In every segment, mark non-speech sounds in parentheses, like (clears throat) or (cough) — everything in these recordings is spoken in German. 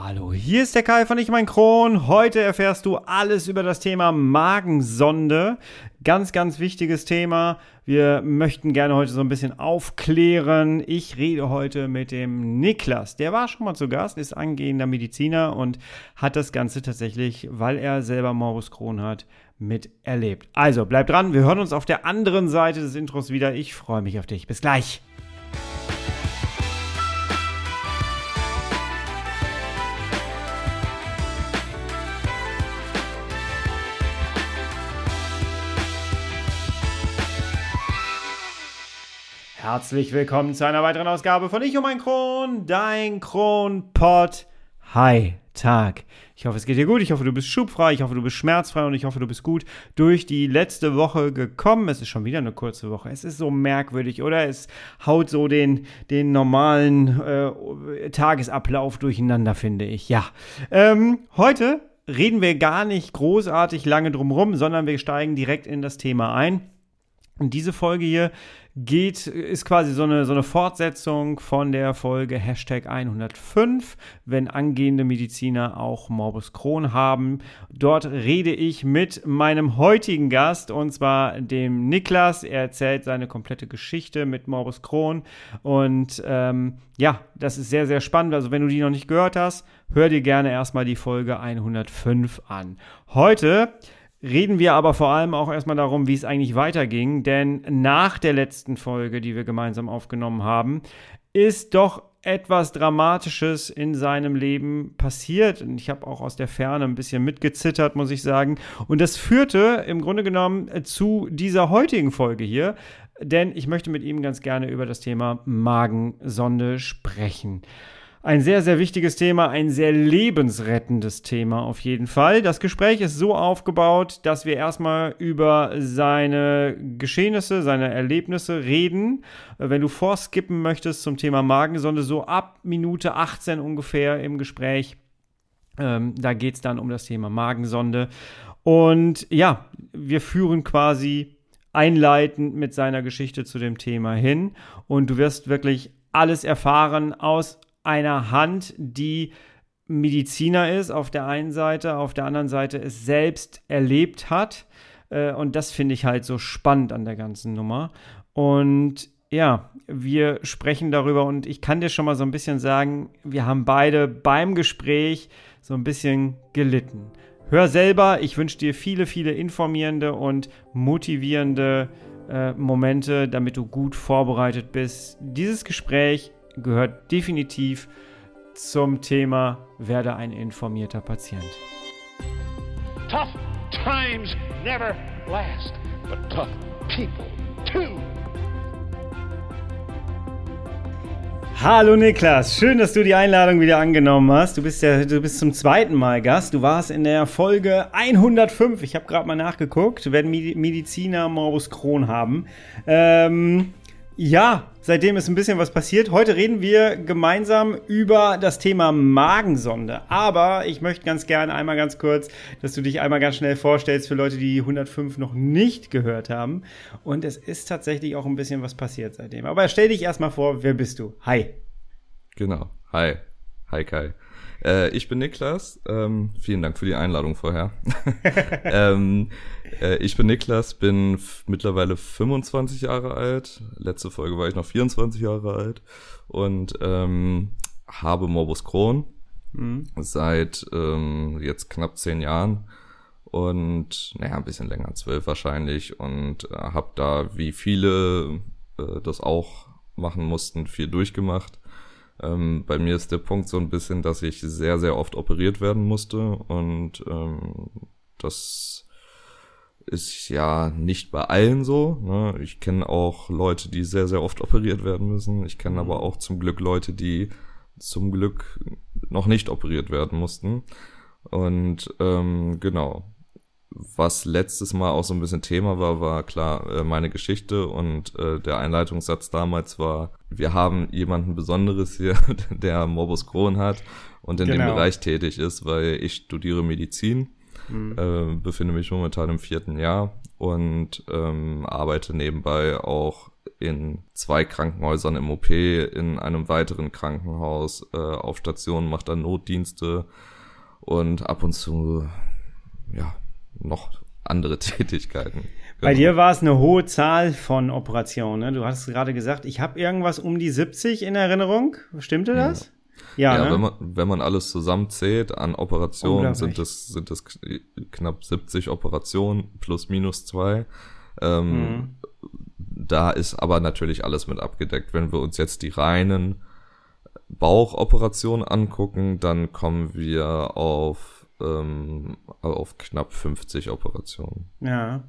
Hallo, hier ist der Kai von Ich mein Kron. Heute erfährst du alles über das Thema Magensonde. Ganz, ganz wichtiges Thema. Wir möchten gerne heute so ein bisschen aufklären. Ich rede heute mit dem Niklas. Der war schon mal zu Gast, ist angehender Mediziner und hat das Ganze tatsächlich, weil er selber Morbus Crohn hat, miterlebt. Also bleib dran, wir hören uns auf der anderen Seite des Intros wieder. Ich freue mich auf dich. Bis gleich. Herzlich willkommen zu einer weiteren Ausgabe von Ich um ein Kron, dein Kronpott. Hi, Tag. Ich hoffe, es geht dir gut. Ich hoffe, du bist schubfrei. Ich hoffe, du bist schmerzfrei und ich hoffe, du bist gut durch die letzte Woche gekommen. Es ist schon wieder eine kurze Woche. Es ist so merkwürdig, oder? Es haut so den, den normalen äh, Tagesablauf durcheinander, finde ich. Ja. Ähm, heute reden wir gar nicht großartig lange drum rum, sondern wir steigen direkt in das Thema ein. Und diese Folge hier geht, ist quasi so eine, so eine Fortsetzung von der Folge Hashtag 105, wenn angehende Mediziner auch Morbus Crohn haben. Dort rede ich mit meinem heutigen Gast und zwar dem Niklas. Er erzählt seine komplette Geschichte mit Morbus Crohn und ähm, ja, das ist sehr, sehr spannend. Also wenn du die noch nicht gehört hast, hör dir gerne erstmal die Folge 105 an. Heute reden wir aber vor allem auch erstmal darum, wie es eigentlich weiterging. Denn nach der letzten Folge, die wir gemeinsam aufgenommen haben, ist doch etwas Dramatisches in seinem Leben passiert. Und ich habe auch aus der Ferne ein bisschen mitgezittert, muss ich sagen. Und das führte im Grunde genommen zu dieser heutigen Folge hier. Denn ich möchte mit ihm ganz gerne über das Thema Magensonde sprechen. Ein sehr, sehr wichtiges Thema, ein sehr lebensrettendes Thema auf jeden Fall. Das Gespräch ist so aufgebaut, dass wir erstmal über seine Geschehnisse, seine Erlebnisse reden. Wenn du vorskippen möchtest zum Thema Magensonde, so ab Minute 18 ungefähr im Gespräch, ähm, da geht es dann um das Thema Magensonde. Und ja, wir führen quasi einleitend mit seiner Geschichte zu dem Thema hin. Und du wirst wirklich alles erfahren aus einer Hand, die Mediziner ist auf der einen Seite, auf der anderen Seite es selbst erlebt hat. Äh, und das finde ich halt so spannend an der ganzen Nummer. Und ja, wir sprechen darüber und ich kann dir schon mal so ein bisschen sagen, wir haben beide beim Gespräch so ein bisschen gelitten. Hör selber, ich wünsche dir viele, viele informierende und motivierende äh, Momente, damit du gut vorbereitet bist. Dieses Gespräch gehört definitiv zum Thema werde ein informierter Patient. Tough times never last, but tough people too. Hallo Niklas, schön, dass du die Einladung wieder angenommen hast. Du bist ja, du bist zum zweiten Mal Gast. Du warst in der Folge 105. Ich habe gerade mal nachgeguckt. Werden Mediziner Morbus Crohn haben. Ähm, ja, seitdem ist ein bisschen was passiert. Heute reden wir gemeinsam über das Thema Magensonde. Aber ich möchte ganz gerne einmal ganz kurz, dass du dich einmal ganz schnell vorstellst für Leute, die 105 noch nicht gehört haben. Und es ist tatsächlich auch ein bisschen was passiert seitdem. Aber stell dich erstmal vor, wer bist du? Hi. Genau. Hi. Hi Kai. Äh, ich bin Niklas. Ähm, vielen Dank für die Einladung vorher. (laughs) ähm, äh, ich bin Niklas, bin mittlerweile 25 Jahre alt. Letzte Folge war ich noch 24 Jahre alt und ähm, habe Morbus Crohn mhm. seit ähm, jetzt knapp zehn Jahren und naja, ein bisschen länger, zwölf wahrscheinlich und äh, habe da, wie viele äh, das auch machen mussten, viel durchgemacht ähm, bei mir ist der Punkt so ein bisschen, dass ich sehr, sehr oft operiert werden musste und ähm, das ist ja nicht bei allen so. Ne? Ich kenne auch Leute, die sehr, sehr oft operiert werden müssen. Ich kenne aber mhm. auch zum Glück Leute, die zum Glück noch nicht operiert werden mussten. Und ähm, genau, was letztes Mal auch so ein bisschen Thema war, war klar äh, meine Geschichte und äh, der Einleitungssatz damals war, wir haben jemanden Besonderes hier, (laughs) der Morbus Crohn hat und in genau. dem Bereich tätig ist, weil ich studiere Medizin, mhm. äh, befinde mich momentan im vierten Jahr und ähm, arbeite nebenbei auch in zwei Krankenhäusern im OP, in einem weiteren Krankenhaus, äh, auf Station, macht dann Notdienste und ab und zu, ja, noch andere (laughs) Tätigkeiten. Bei dir war es eine hohe Zahl von Operationen. Ne? Du hast gerade gesagt, ich habe irgendwas um die 70 in Erinnerung. Stimmte das? Ja, ja ne? wenn, man, wenn man alles zusammenzählt an Operationen, sind es, sind es knapp 70 Operationen plus minus zwei. Ähm, mhm. Da ist aber natürlich alles mit abgedeckt. Wenn wir uns jetzt die reinen Bauchoperationen angucken, dann kommen wir auf ähm, auf knapp 50 Operationen. Ja.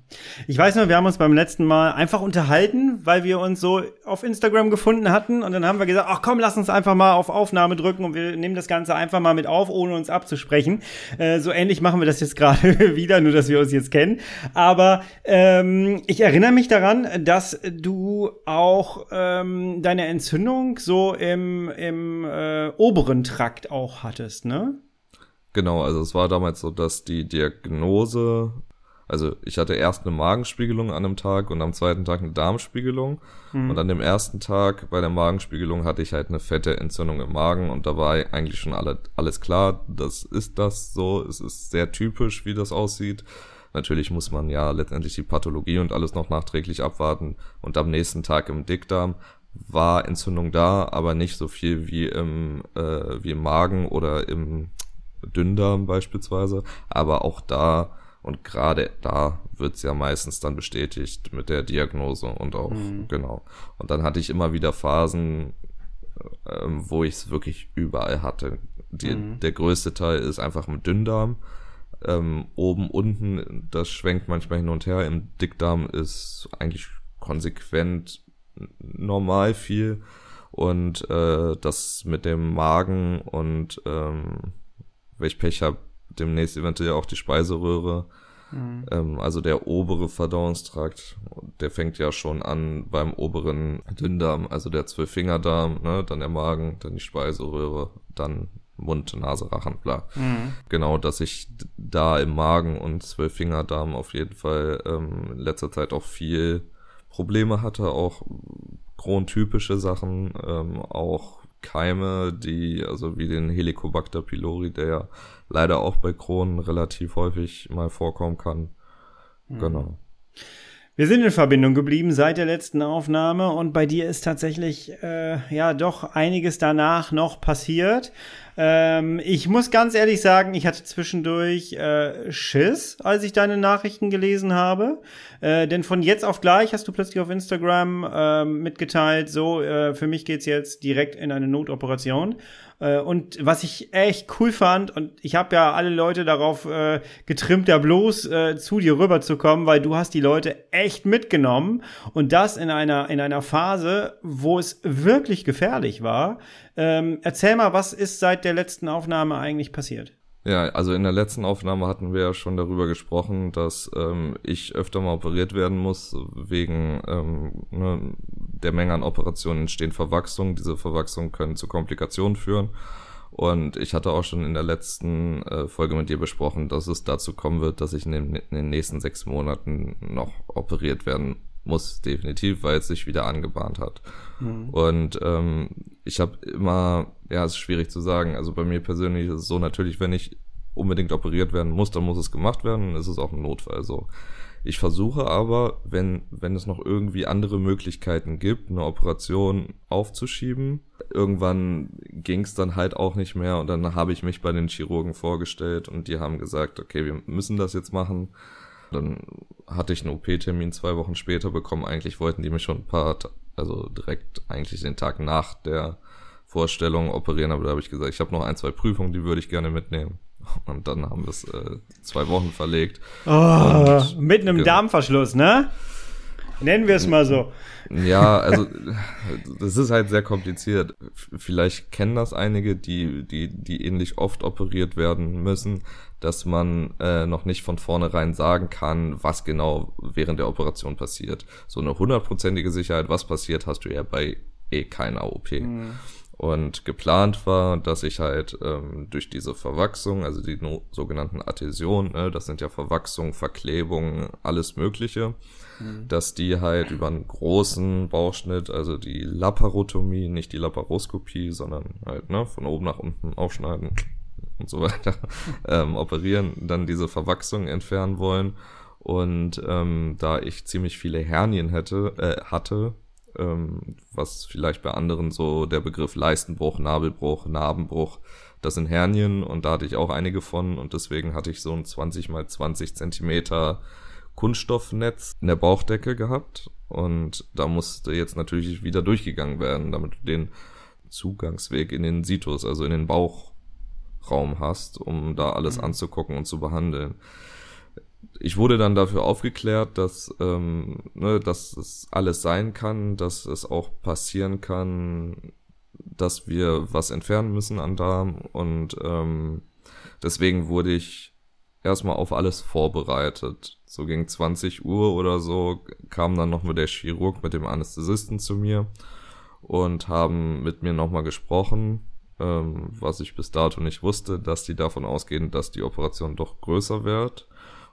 Ich weiß nur, wir haben uns beim letzten Mal einfach unterhalten, weil wir uns so auf Instagram gefunden hatten und dann haben wir gesagt, ach komm, lass uns einfach mal auf Aufnahme drücken und wir nehmen das Ganze einfach mal mit auf, ohne uns abzusprechen. Äh, so ähnlich machen wir das jetzt (laughs) gerade wieder, nur dass wir uns jetzt kennen. Aber ähm, ich erinnere mich daran, dass du auch ähm, deine Entzündung so im, im äh, oberen Trakt auch hattest, ne? Genau, also es war damals so, dass die Diagnose, also ich hatte erst eine Magenspiegelung an einem Tag und am zweiten Tag eine Darmspiegelung. Mhm. Und an dem ersten Tag bei der Magenspiegelung hatte ich halt eine fette Entzündung im Magen und da war eigentlich schon alle, alles klar, das ist das so, es ist sehr typisch, wie das aussieht. Natürlich muss man ja letztendlich die Pathologie und alles noch nachträglich abwarten. Und am nächsten Tag im Dickdarm war Entzündung da, aber nicht so viel wie im, äh, wie im Magen oder im Dünndarm beispielsweise, aber auch da und gerade da wird's ja meistens dann bestätigt mit der Diagnose und auch, mhm. genau. Und dann hatte ich immer wieder Phasen, ähm, wo ich es wirklich überall hatte. Die, mhm. Der größte Teil ist einfach im Dünndarm. Ähm, oben, unten, das schwenkt manchmal hin und her. Im Dickdarm ist eigentlich konsequent normal viel. Und äh, das mit dem Magen und ähm, wenn ich Pech habe, demnächst eventuell auch die Speiseröhre. Mhm. Ähm, also der obere Verdauungstrakt, der fängt ja schon an beim oberen Dünndarm, also der Zwölffingerdarm, ne, dann der Magen, dann die Speiseröhre, dann Mund, Nase, Rachen, bla. Mhm. Genau, dass ich da im Magen und Zwölffingerdarm auf jeden Fall ähm, in letzter Zeit auch viel Probleme hatte, auch krontypische Sachen, ähm, auch Keime, die, also wie den Helicobacter pylori, der ja leider auch bei Kronen relativ häufig mal vorkommen kann. Mhm. Genau. Wir sind in Verbindung geblieben seit der letzten Aufnahme und bei dir ist tatsächlich äh, ja doch einiges danach noch passiert. Ähm, ich muss ganz ehrlich sagen, ich hatte zwischendurch äh, Schiss, als ich deine Nachrichten gelesen habe. Äh, denn von jetzt auf gleich hast du plötzlich auf Instagram äh, mitgeteilt, so, äh, für mich geht's jetzt direkt in eine Notoperation. Äh, und was ich echt cool fand, und ich habe ja alle Leute darauf äh, getrimmt, da bloß äh, zu dir rüberzukommen, weil du hast die Leute echt mitgenommen und das in einer, in einer Phase, wo es wirklich gefährlich war. Ähm, erzähl mal, was ist seit der letzten Aufnahme eigentlich passiert? Ja, also in der letzten Aufnahme hatten wir ja schon darüber gesprochen, dass ähm, ich öfter mal operiert werden muss. Wegen ähm, ne, der Menge an Operationen entstehen Verwachsungen. Diese Verwachsungen können zu Komplikationen führen. Und ich hatte auch schon in der letzten äh, Folge mit dir besprochen, dass es dazu kommen wird, dass ich in den, in den nächsten sechs Monaten noch operiert werden muss, definitiv, weil es sich wieder angebahnt hat. Mhm. Und ähm, ich habe immer, ja, es ist schwierig zu sagen. Also bei mir persönlich ist es so natürlich, wenn ich unbedingt operiert werden muss, dann muss es gemacht werden, dann ist es auch ein Notfall so. Ich versuche aber, wenn, wenn es noch irgendwie andere Möglichkeiten gibt, eine Operation aufzuschieben. Irgendwann ging es dann halt auch nicht mehr und dann habe ich mich bei den Chirurgen vorgestellt und die haben gesagt, okay, wir müssen das jetzt machen. Dann hatte ich einen OP-Termin zwei Wochen später bekommen. Eigentlich wollten die mich schon ein paar, also direkt eigentlich den Tag nach der Vorstellung operieren, aber da habe ich gesagt, ich habe noch ein, zwei Prüfungen, die würde ich gerne mitnehmen. (laughs) Und dann haben wir es äh, zwei Wochen verlegt. Oh, mit einem Darmverschluss, ne? Nennen wir es mal so. Ja, also das ist halt sehr kompliziert. Vielleicht kennen das einige, die, die, die ähnlich oft operiert werden müssen, dass man äh, noch nicht von vornherein sagen kann, was genau während der Operation passiert. So eine hundertprozentige Sicherheit, was passiert, hast du ja bei eh keiner OP. Mhm. Und geplant war, dass ich halt ähm, durch diese Verwachsung, also die no sogenannten Adhäsionen, ne, das sind ja Verwachsungen, Verklebungen, alles Mögliche, mhm. dass die halt über einen großen Bauchschnitt, also die Laparotomie, nicht die Laparoskopie, sondern halt ne, von oben nach unten aufschneiden und so weiter, (laughs) ähm, operieren, dann diese Verwachsung entfernen wollen. Und ähm, da ich ziemlich viele Hernien hätte, äh, hatte, ähm, was vielleicht bei anderen so der Begriff Leistenbruch, Nabelbruch, Narbenbruch, das sind Hernien. Und da hatte ich auch einige von. Und deswegen hatte ich so ein 20 mal 20 Zentimeter Kunststoffnetz in der Bauchdecke gehabt. Und da musste jetzt natürlich wieder durchgegangen werden, damit du den Zugangsweg in den Situs, also in den Bauchraum hast, um da alles mhm. anzugucken und zu behandeln ich wurde dann dafür aufgeklärt, dass, ähm, ne, dass es alles sein kann, dass es auch passieren kann, dass wir was entfernen müssen an Darm und ähm, deswegen wurde ich erstmal auf alles vorbereitet. So gegen 20 Uhr oder so kam dann nochmal der Chirurg mit dem Anästhesisten zu mir und haben mit mir nochmal gesprochen, ähm, was ich bis dato nicht wusste, dass die davon ausgehen, dass die Operation doch größer wird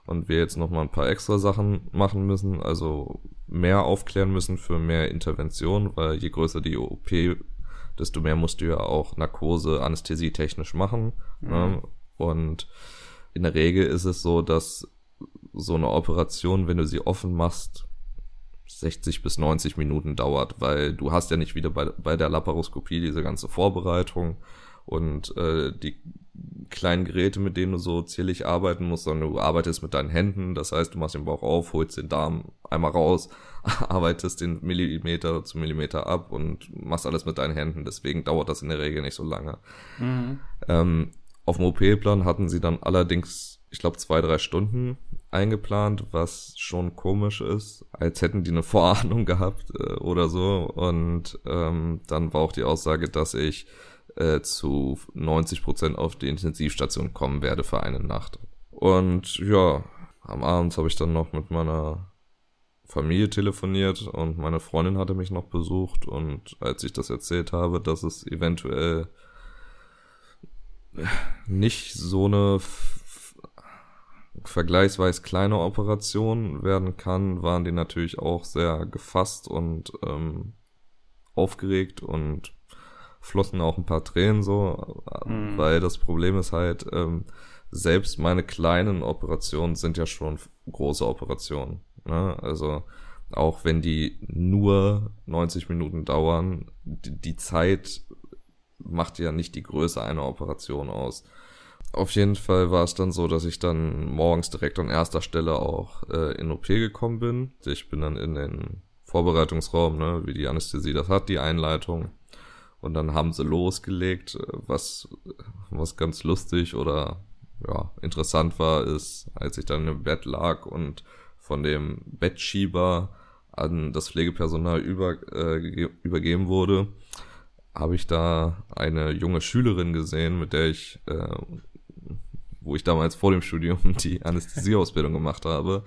und wir jetzt nochmal ein paar extra Sachen machen müssen, also mehr aufklären müssen für mehr Intervention, weil je größer die OP, desto mehr musst du ja auch Narkose, Anästhesie technisch machen. Mhm. Ne? Und in der Regel ist es so, dass so eine Operation, wenn du sie offen machst, 60 bis 90 Minuten dauert, weil du hast ja nicht wieder bei, bei der Laparoskopie diese ganze Vorbereitung und äh, die kleinen Geräte, mit denen du so zierlich arbeiten musst, sondern du arbeitest mit deinen Händen. Das heißt, du machst den Bauch auf, holst den Darm einmal raus, (laughs) arbeitest den Millimeter zu Millimeter ab und machst alles mit deinen Händen. Deswegen dauert das in der Regel nicht so lange. Mhm. Ähm, auf dem OP-Plan hatten sie dann allerdings, ich glaube, zwei, drei Stunden eingeplant, was schon komisch ist, als hätten die eine Vorahnung (laughs) gehabt äh, oder so. Und ähm, dann war auch die Aussage, dass ich äh, zu 90 Prozent auf die Intensivstation kommen werde für eine Nacht. Und ja, am Abend habe ich dann noch mit meiner Familie telefoniert und meine Freundin hatte mich noch besucht und als ich das erzählt habe, dass es eventuell nicht so eine vergleichsweise kleine Operation werden kann, waren die natürlich auch sehr gefasst und ähm, aufgeregt und flossen auch ein paar Tränen so, mhm. weil das Problem ist halt, ähm, selbst meine kleinen Operationen sind ja schon große Operationen. Ne? Also auch wenn die nur 90 Minuten dauern, die, die Zeit macht ja nicht die Größe einer Operation aus. Auf jeden Fall war es dann so, dass ich dann morgens direkt an erster Stelle auch äh, in OP gekommen bin. Ich bin dann in den Vorbereitungsraum, ne, wie die Anästhesie das hat, die Einleitung. Und dann haben sie losgelegt, äh, was, was ganz lustig oder ja, interessant war, ist, als ich dann im Bett lag und von dem Bettschieber an das Pflegepersonal über, äh, übergeben wurde, habe ich da eine junge Schülerin gesehen, mit der ich, äh, wo ich damals vor dem Studium (laughs) die Anästhesieausbildung gemacht habe.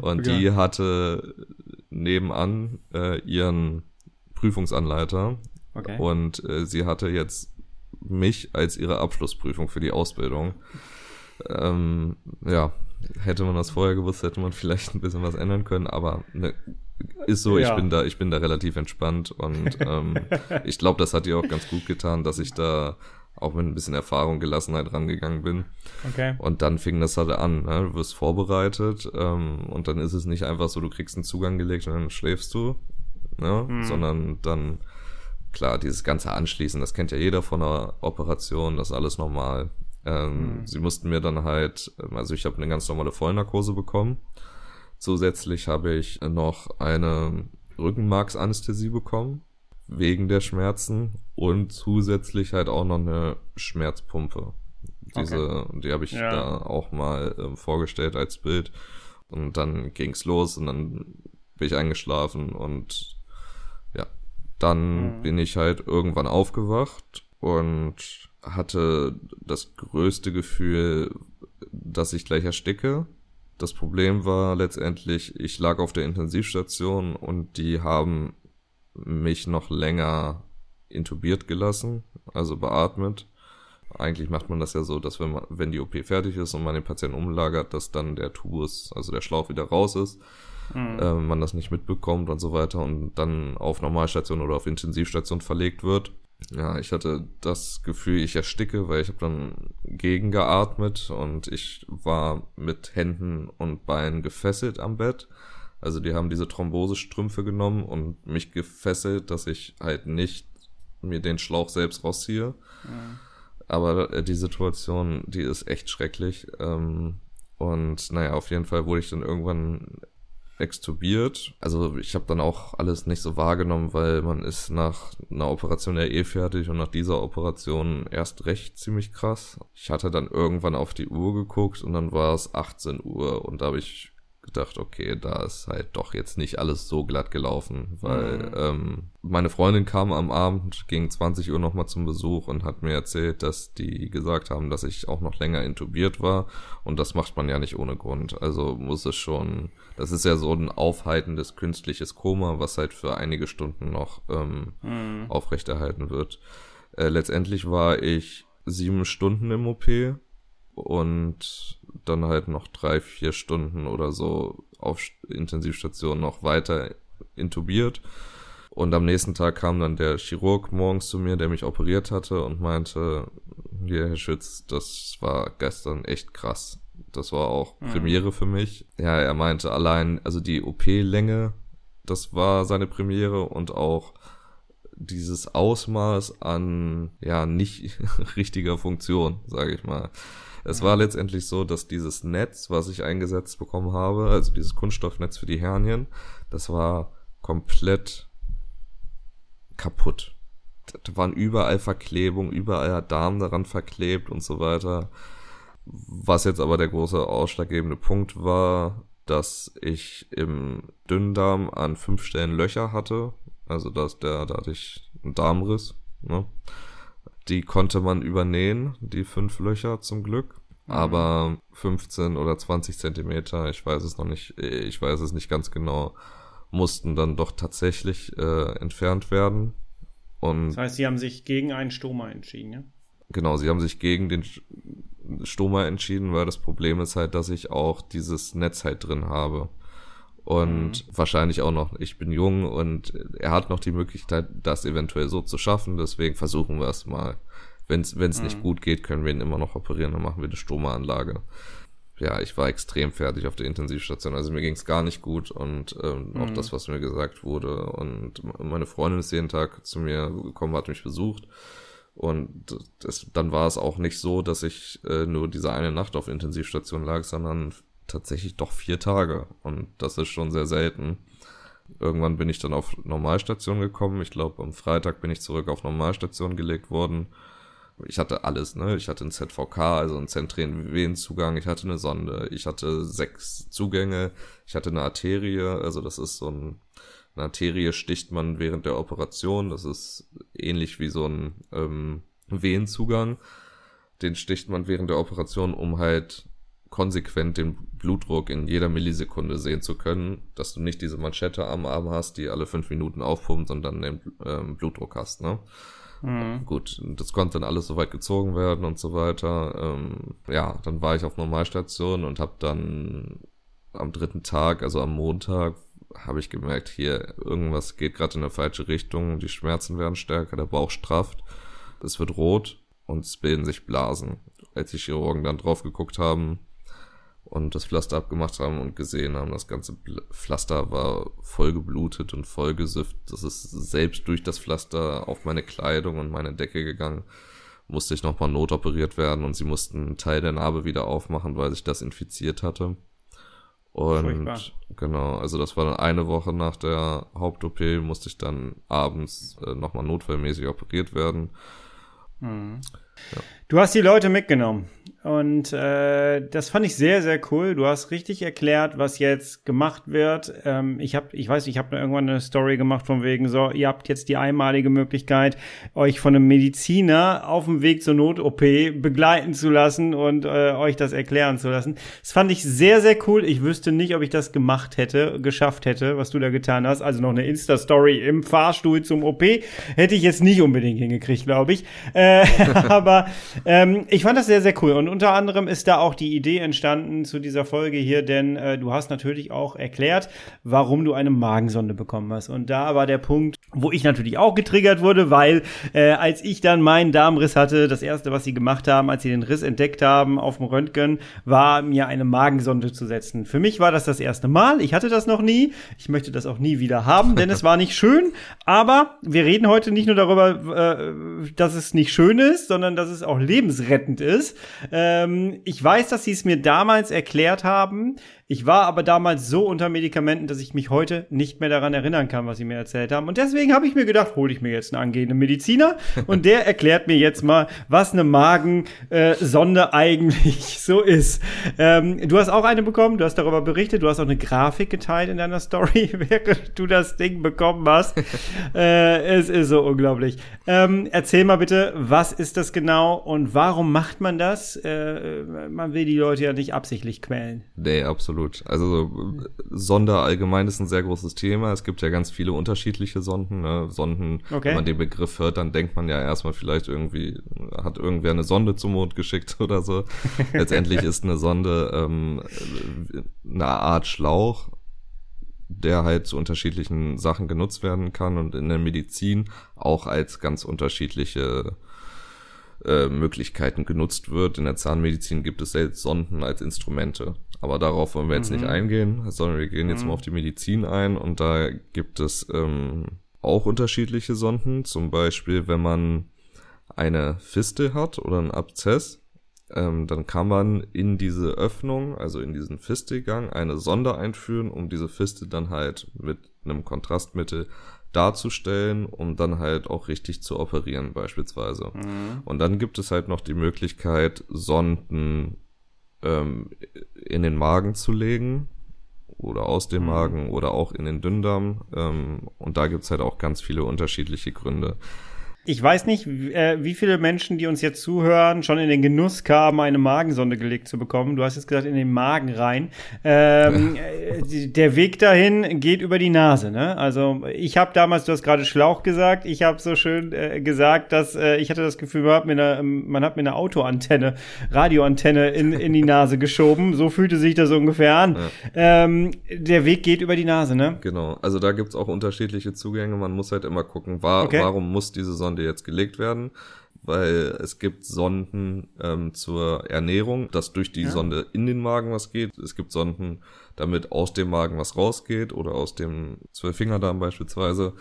Und okay. die hatte nebenan äh, ihren Prüfungsanleiter Okay. Und äh, sie hatte jetzt mich als ihre Abschlussprüfung für die Ausbildung. Ähm, ja, hätte man das vorher gewusst, hätte man vielleicht ein bisschen was ändern können, aber ne, ist so, ja. ich bin da, ich bin da relativ entspannt und ähm, (laughs) ich glaube, das hat ihr auch ganz gut getan, dass ich da auch mit ein bisschen Erfahrung, Gelassenheit rangegangen bin. Okay. Und dann fing das halt an, ne? du wirst vorbereitet ähm, und dann ist es nicht einfach so, du kriegst einen Zugang gelegt und dann schläfst du, ne? Hm. sondern dann klar, dieses ganze Anschließen, das kennt ja jeder von einer Operation, das ist alles normal. Ähm, mhm. Sie mussten mir dann halt, ähm, also ich habe eine ganz normale Vollnarkose bekommen. Zusätzlich habe ich noch eine Rückenmarksanästhesie bekommen, wegen der Schmerzen und zusätzlich halt auch noch eine Schmerzpumpe. Diese, okay. die habe ich ja. da auch mal ähm, vorgestellt als Bild. Und dann ging's los und dann bin ich eingeschlafen und dann mhm. bin ich halt irgendwann aufgewacht und hatte das größte Gefühl, dass ich gleich ersticke. Das Problem war letztendlich, ich lag auf der Intensivstation und die haben mich noch länger intubiert gelassen, also beatmet. Eigentlich macht man das ja so, dass wenn man, wenn die OP fertig ist und man den Patienten umlagert, dass dann der Tubus, also der Schlauch wieder raus ist, mhm. äh, man das nicht mitbekommt und so weiter und dann auf Normalstation oder auf Intensivstation verlegt wird. Ja, ich hatte das Gefühl, ich ersticke, weil ich habe dann gegengeatmet und ich war mit Händen und Beinen gefesselt am Bett. Also die haben diese Thrombosestrümpfe genommen und mich gefesselt, dass ich halt nicht mir den Schlauch selbst rausziehe. Ja. Aber äh, die Situation, die ist echt schrecklich. Ähm, und naja, auf jeden Fall wurde ich dann irgendwann extubiert. Also ich habe dann auch alles nicht so wahrgenommen, weil man ist nach einer Operation ja eh fertig und nach dieser Operation erst recht ziemlich krass. Ich hatte dann irgendwann auf die Uhr geguckt und dann war es 18 Uhr und da habe ich gedacht, okay, da ist halt doch jetzt nicht alles so glatt gelaufen, weil mhm. ähm, meine Freundin kam am Abend gegen 20 Uhr nochmal zum Besuch und hat mir erzählt, dass die gesagt haben, dass ich auch noch länger intubiert war und das macht man ja nicht ohne Grund. Also muss es schon, das ist ja so ein aufhaltendes künstliches Koma, was halt für einige Stunden noch ähm, mhm. aufrechterhalten wird. Äh, letztendlich war ich sieben Stunden im OP und dann halt noch drei, vier Stunden oder so auf Intensivstation noch weiter intubiert. Und am nächsten Tag kam dann der Chirurg morgens zu mir, der mich operiert hatte und meinte, hier, Herr Schütz, das war gestern echt krass. Das war auch mhm. Premiere für mich. Ja, er meinte allein, also die OP-Länge, das war seine Premiere und auch dieses Ausmaß an, ja, nicht (laughs) richtiger Funktion, sage ich mal. Es war letztendlich so, dass dieses Netz, was ich eingesetzt bekommen habe, also dieses Kunststoffnetz für die Hernien, das war komplett kaputt. Da waren überall Verklebungen, überall hat Darm daran verklebt und so weiter. Was jetzt aber der große ausschlaggebende Punkt war, dass ich im Dünndarm an fünf Stellen Löcher hatte. Also dass der, da hatte ich einen Darmriss. Ne? Die konnte man übernähen, die fünf Löcher zum Glück. Mhm. Aber 15 oder 20 Zentimeter, ich weiß es noch nicht, ich weiß es nicht ganz genau, mussten dann doch tatsächlich äh, entfernt werden. Und das heißt, sie haben sich gegen einen Stoma entschieden, ja? Genau, sie haben sich gegen den Stoma entschieden, weil das Problem ist halt, dass ich auch dieses Netz halt drin habe. Und mhm. wahrscheinlich auch noch, ich bin jung und er hat noch die Möglichkeit, das eventuell so zu schaffen, deswegen versuchen wir es mal. Wenn es mhm. nicht gut geht, können wir ihn immer noch operieren, dann machen wir eine Stoma-Anlage. Ja, ich war extrem fertig auf der Intensivstation. Also mir ging es gar nicht gut und ähm, mhm. auch das, was mir gesagt wurde. Und meine Freundin ist jeden Tag zu mir gekommen, hat mich besucht. Und das, dann war es auch nicht so, dass ich äh, nur diese eine Nacht auf Intensivstation lag, sondern tatsächlich doch vier Tage. Und das ist schon sehr selten. Irgendwann bin ich dann auf Normalstation gekommen. Ich glaube, am Freitag bin ich zurück auf Normalstation gelegt worden. Ich hatte alles, ne? Ich hatte einen ZVK, also einen zentralen Venenzugang. Ich hatte eine Sonde. Ich hatte sechs Zugänge. Ich hatte eine Arterie. Also das ist so ein, eine Arterie sticht man während der Operation. Das ist ähnlich wie so ein ähm, Venenzugang. Den sticht man während der Operation, um halt konsequent den Blutdruck in jeder Millisekunde sehen zu können, dass du nicht diese Manschette am Arm hast, die alle fünf Minuten aufpumpt und dann den ähm, Blutdruck hast, ne? Mhm. Gut, das konnte dann alles soweit gezogen werden und so weiter. Ähm, ja, dann war ich auf Normalstation und habe dann am dritten Tag, also am Montag, habe ich gemerkt, hier irgendwas geht gerade in eine falsche Richtung, die Schmerzen werden stärker, der Bauch strafft, es wird rot und es bilden sich Blasen. Als die Chirurgen dann drauf geguckt haben, und das Pflaster abgemacht haben und gesehen haben, das ganze Pflaster war voll geblutet und voll gesifft. Das ist selbst durch das Pflaster auf meine Kleidung und meine Decke gegangen. Musste ich nochmal notoperiert werden und sie mussten einen Teil der Narbe wieder aufmachen, weil sich das infiziert hatte. Und Furchtbar. genau, also das war dann eine Woche nach der Haupt-OP, musste ich dann abends äh, nochmal notfallmäßig operiert werden. Mhm. Ja. Du hast die Leute mitgenommen. Und äh, das fand ich sehr, sehr cool. Du hast richtig erklärt, was jetzt gemacht wird. Ähm, ich habe, ich weiß, ich habe irgendwann eine Story gemacht von wegen so, ihr habt jetzt die einmalige Möglichkeit, euch von einem Mediziner auf dem Weg zur Not-OP begleiten zu lassen und äh, euch das erklären zu lassen. Das fand ich sehr, sehr cool. Ich wüsste nicht, ob ich das gemacht hätte, geschafft hätte, was du da getan hast. Also noch eine Insta-Story im Fahrstuhl zum OP hätte ich jetzt nicht unbedingt hingekriegt, glaube ich. Äh, (laughs) aber ähm, ich fand das sehr, sehr cool. Und unter anderem ist da auch die Idee entstanden zu dieser Folge hier, denn äh, du hast natürlich auch erklärt, warum du eine Magensonde bekommen hast. Und da war der Punkt, wo ich natürlich auch getriggert wurde, weil äh, als ich dann meinen Darmriss hatte, das erste, was sie gemacht haben, als sie den Riss entdeckt haben auf dem Röntgen, war mir eine Magensonde zu setzen. Für mich war das das erste Mal. Ich hatte das noch nie. Ich möchte das auch nie wieder haben, denn es war nicht schön. Aber wir reden heute nicht nur darüber, äh, dass es nicht schön ist, sondern dass es auch lebensrettend ist. Ähm, ich weiß, dass sie es mir damals erklärt haben. Ich war aber damals so unter Medikamenten, dass ich mich heute nicht mehr daran erinnern kann, was sie mir erzählt haben. Und deswegen habe ich mir gedacht, hole ich mir jetzt einen angehenden Mediziner (laughs) und der erklärt mir jetzt mal, was eine Magensonde äh, (laughs) eigentlich so ist. Ähm, du hast auch eine bekommen, du hast darüber berichtet, du hast auch eine Grafik geteilt in deiner Story, (laughs) während du das Ding bekommen hast. äh, es ist so unglaublich. Ähm, erzähl mal bitte, was ist das genau und warum macht man das? Äh, man will die Leute ja nicht absichtlich quälen. Nee, absolut absolut. Also Sonder allgemein ist ein sehr großes Thema. Es gibt ja ganz viele unterschiedliche Sonden. Ne? Sonden, okay. wenn man den Begriff hört, dann denkt man ja erstmal vielleicht irgendwie, hat irgendwer eine Sonde zum Mond geschickt oder so. (laughs) Letztendlich ist eine Sonde ähm, eine Art Schlauch, der halt zu unterschiedlichen Sachen genutzt werden kann und in der Medizin auch als ganz unterschiedliche äh, Möglichkeiten genutzt wird. In der Zahnmedizin gibt es selbst Sonden als Instrumente. Aber darauf wollen wir jetzt mhm. nicht eingehen, sondern wir gehen jetzt mhm. mal auf die Medizin ein und da gibt es ähm, auch unterschiedliche Sonden. Zum Beispiel, wenn man eine Fistel hat oder einen Abzess, ähm, dann kann man in diese Öffnung, also in diesen Fistelgang, eine Sonde einführen, um diese Fistel dann halt mit einem Kontrastmittel darzustellen, um dann halt auch richtig zu operieren beispielsweise. Mhm. Und dann gibt es halt noch die Möglichkeit, Sonden ähm, in den Magen zu legen oder aus dem mhm. Magen oder auch in den Dünndarm. Ähm, und da gibt's halt auch ganz viele unterschiedliche Gründe. Ich weiß nicht, äh, wie viele Menschen, die uns jetzt zuhören, schon in den Genuss kamen, eine Magensonde gelegt zu bekommen. Du hast jetzt gesagt, in den Magen rein. Ähm, äh, der Weg dahin geht über die Nase. Ne? Also ich habe damals, du hast gerade Schlauch gesagt, ich habe so schön äh, gesagt, dass äh, ich hatte das Gefühl, man hat mir eine, man hat mir eine Autoantenne, Radioantenne in, in die Nase geschoben. So fühlte sich das ungefähr an. Ja. Ähm, der Weg geht über die Nase, ne? Genau. Also da gibt's auch unterschiedliche Zugänge. Man muss halt immer gucken, war, okay. warum muss diese Sonde Sonde jetzt gelegt werden, weil es gibt Sonden ähm, zur Ernährung, dass durch die ja. Sonde in den Magen was geht. Es gibt Sonden, damit aus dem Magen was rausgeht oder aus dem Zwölffingerdarm beispielsweise.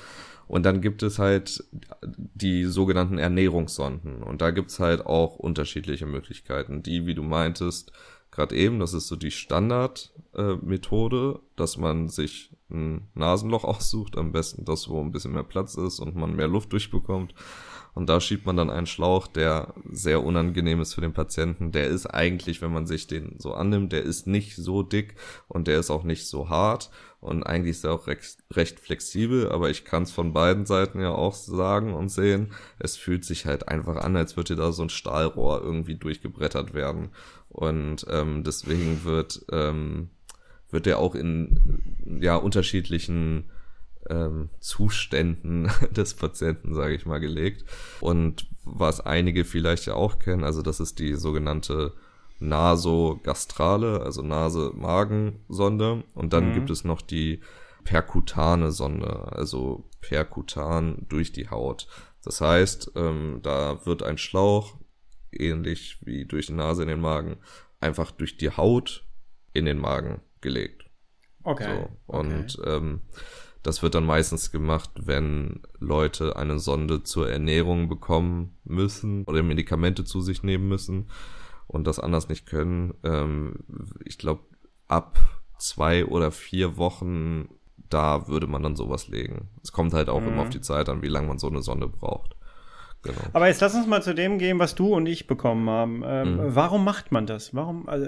Und dann gibt es halt die sogenannten Ernährungssonden. Und da gibt's halt auch unterschiedliche Möglichkeiten. Die, wie du meintest, gerade eben, das ist so die Standardmethode, äh, dass man sich ein Nasenloch (laughs) aussucht, am besten das, wo ein bisschen mehr Platz ist und man mehr Luft durchbekommt. Und da schiebt man dann einen Schlauch, der sehr unangenehm ist für den Patienten. Der ist eigentlich, wenn man sich den so annimmt, der ist nicht so dick und der ist auch nicht so hart. Und eigentlich ist er auch recht, recht flexibel, aber ich kann es von beiden Seiten ja auch sagen und sehen. Es fühlt sich halt einfach an, als würde da so ein Stahlrohr irgendwie durchgebrettert werden. Und ähm, deswegen wird ähm, wird der auch in ja unterschiedlichen ähm, Zuständen (laughs) des Patienten, sage ich mal, gelegt. Und was einige vielleicht ja auch kennen, also das ist die sogenannte Nasogastrale, also Nase-Magen-Sonde. Und dann mhm. gibt es noch die perkutane Sonde, also perkutan durch die Haut. Das heißt, ähm, da wird ein Schlauch, ähnlich wie durch die Nase in den Magen, einfach durch die Haut in den Magen gelegt. Okay. So. Und okay. Ähm, das wird dann meistens gemacht, wenn Leute eine Sonde zur Ernährung bekommen müssen oder Medikamente zu sich nehmen müssen und das anders nicht können. Ähm, ich glaube, ab zwei oder vier Wochen, da würde man dann sowas legen. Es kommt halt auch mhm. immer auf die Zeit an, wie lange man so eine Sonde braucht. Genau. Aber jetzt lass uns mal zu dem gehen, was du und ich bekommen haben. Ähm, Mhm. Warum macht man das? Warum? Also,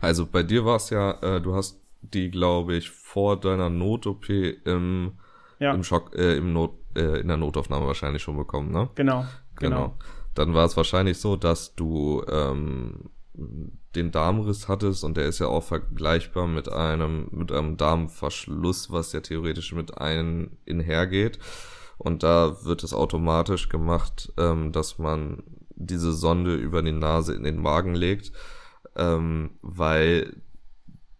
Also bei dir war es ja, äh, du hast die, glaube ich, vor deiner Not-OP im, ja, im Schock, äh, im Not, äh, in der Notaufnahme wahrscheinlich schon bekommen, ne? genau, genau. Dann war es wahrscheinlich so, dass du ähm, den Darmriss hattest und der ist ja auch vergleichbar mit einem mit einem Darmverschluss, was ja theoretisch mit einem einhergeht. Und da wird es automatisch gemacht, ähm, dass man diese Sonde über die Nase in den Magen legt, ähm, weil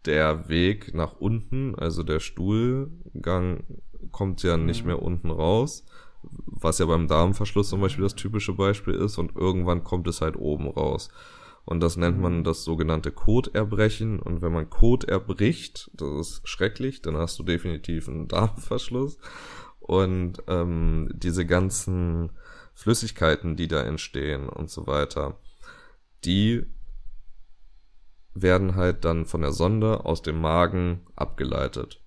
der Weg nach unten, also der Stuhlgang, kommt ja nicht Mhm. mehr unten raus, was ja beim Darmverschluss zum Beispiel das typische Beispiel ist, und irgendwann kommt es halt oben raus. Und das nennt Mhm. man das sogenannte Koterbrechen. Und wenn man Kot erbricht, das ist schrecklich, dann hast du definitiv einen (laughs) Darmverschluss. Und ähm, diese ganzen Flüssigkeiten, die da entstehen und so weiter, die werden halt dann von der Sonde aus dem Magen abgeleitet,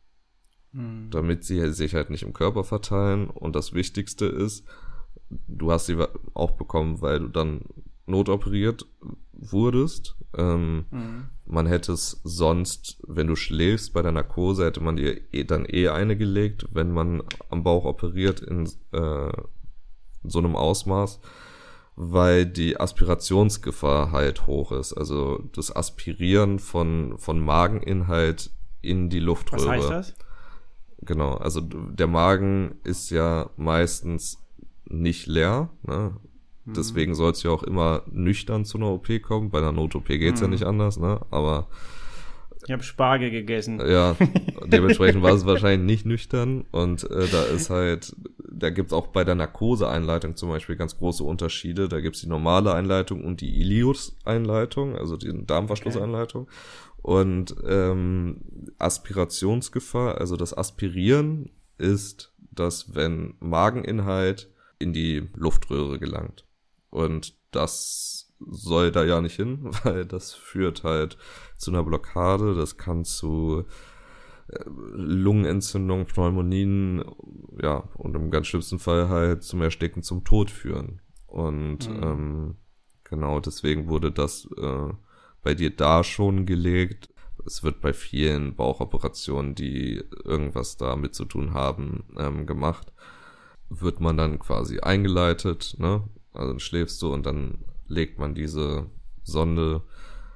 Hm. damit sie sich halt nicht im Körper verteilen. Und das Wichtigste ist, du hast sie auch bekommen, weil du dann notoperiert wurdest. Ähm, Hm. man hätte es sonst, wenn du schläfst bei der Narkose, hätte man dir eh, dann eh eine gelegt, wenn man am Bauch operiert in äh, so einem Ausmaß, weil die Aspirationsgefahr halt hoch ist. Also das Aspirieren von, von Mageninhalt in die Luftröhre. Was heißt das? Genau, also der Magen ist ja meistens nicht leer, ne? Mhm. Deswegen soll es ja auch immer nüchtern zu einer OP kommen. Bei einer Not-OP geht's ja Mhm. nicht anders, ne? Aber Ich habe Spargel gegessen. ja, (laughs) dementsprechend war es wahrscheinlich nicht nüchtern. Und äh, da ist halt, da gibt's auch bei der Narkose-Einleitung zum Beispiel ganz große Unterschiede. Da gibt's die normale Einleitung und die Ilius-Einleitung, also die Darmverschlusseinleitung. Und ähm, Aspirationsgefahr, also das Aspirieren ist, dass wenn Mageninhalt in die Luftröhre gelangt. Und das soll da ja nicht hin, (laughs) weil das führt halt zu einer Blockade, das kann zu äh, Lungenentzündung, Pneumonien, ja, und im ganz schlimmsten Fall halt zum Ersticken, zum Tod führen. Und Mhm. ähm, genau deswegen wurde das äh, bei dir da schon gelegt. Es wird bei vielen Bauchoperationen, die irgendwas damit zu tun haben, ähm, gemacht. Wird man dann quasi eingeleitet, ne? Also dann schläfst du und dann legt man diese Sonde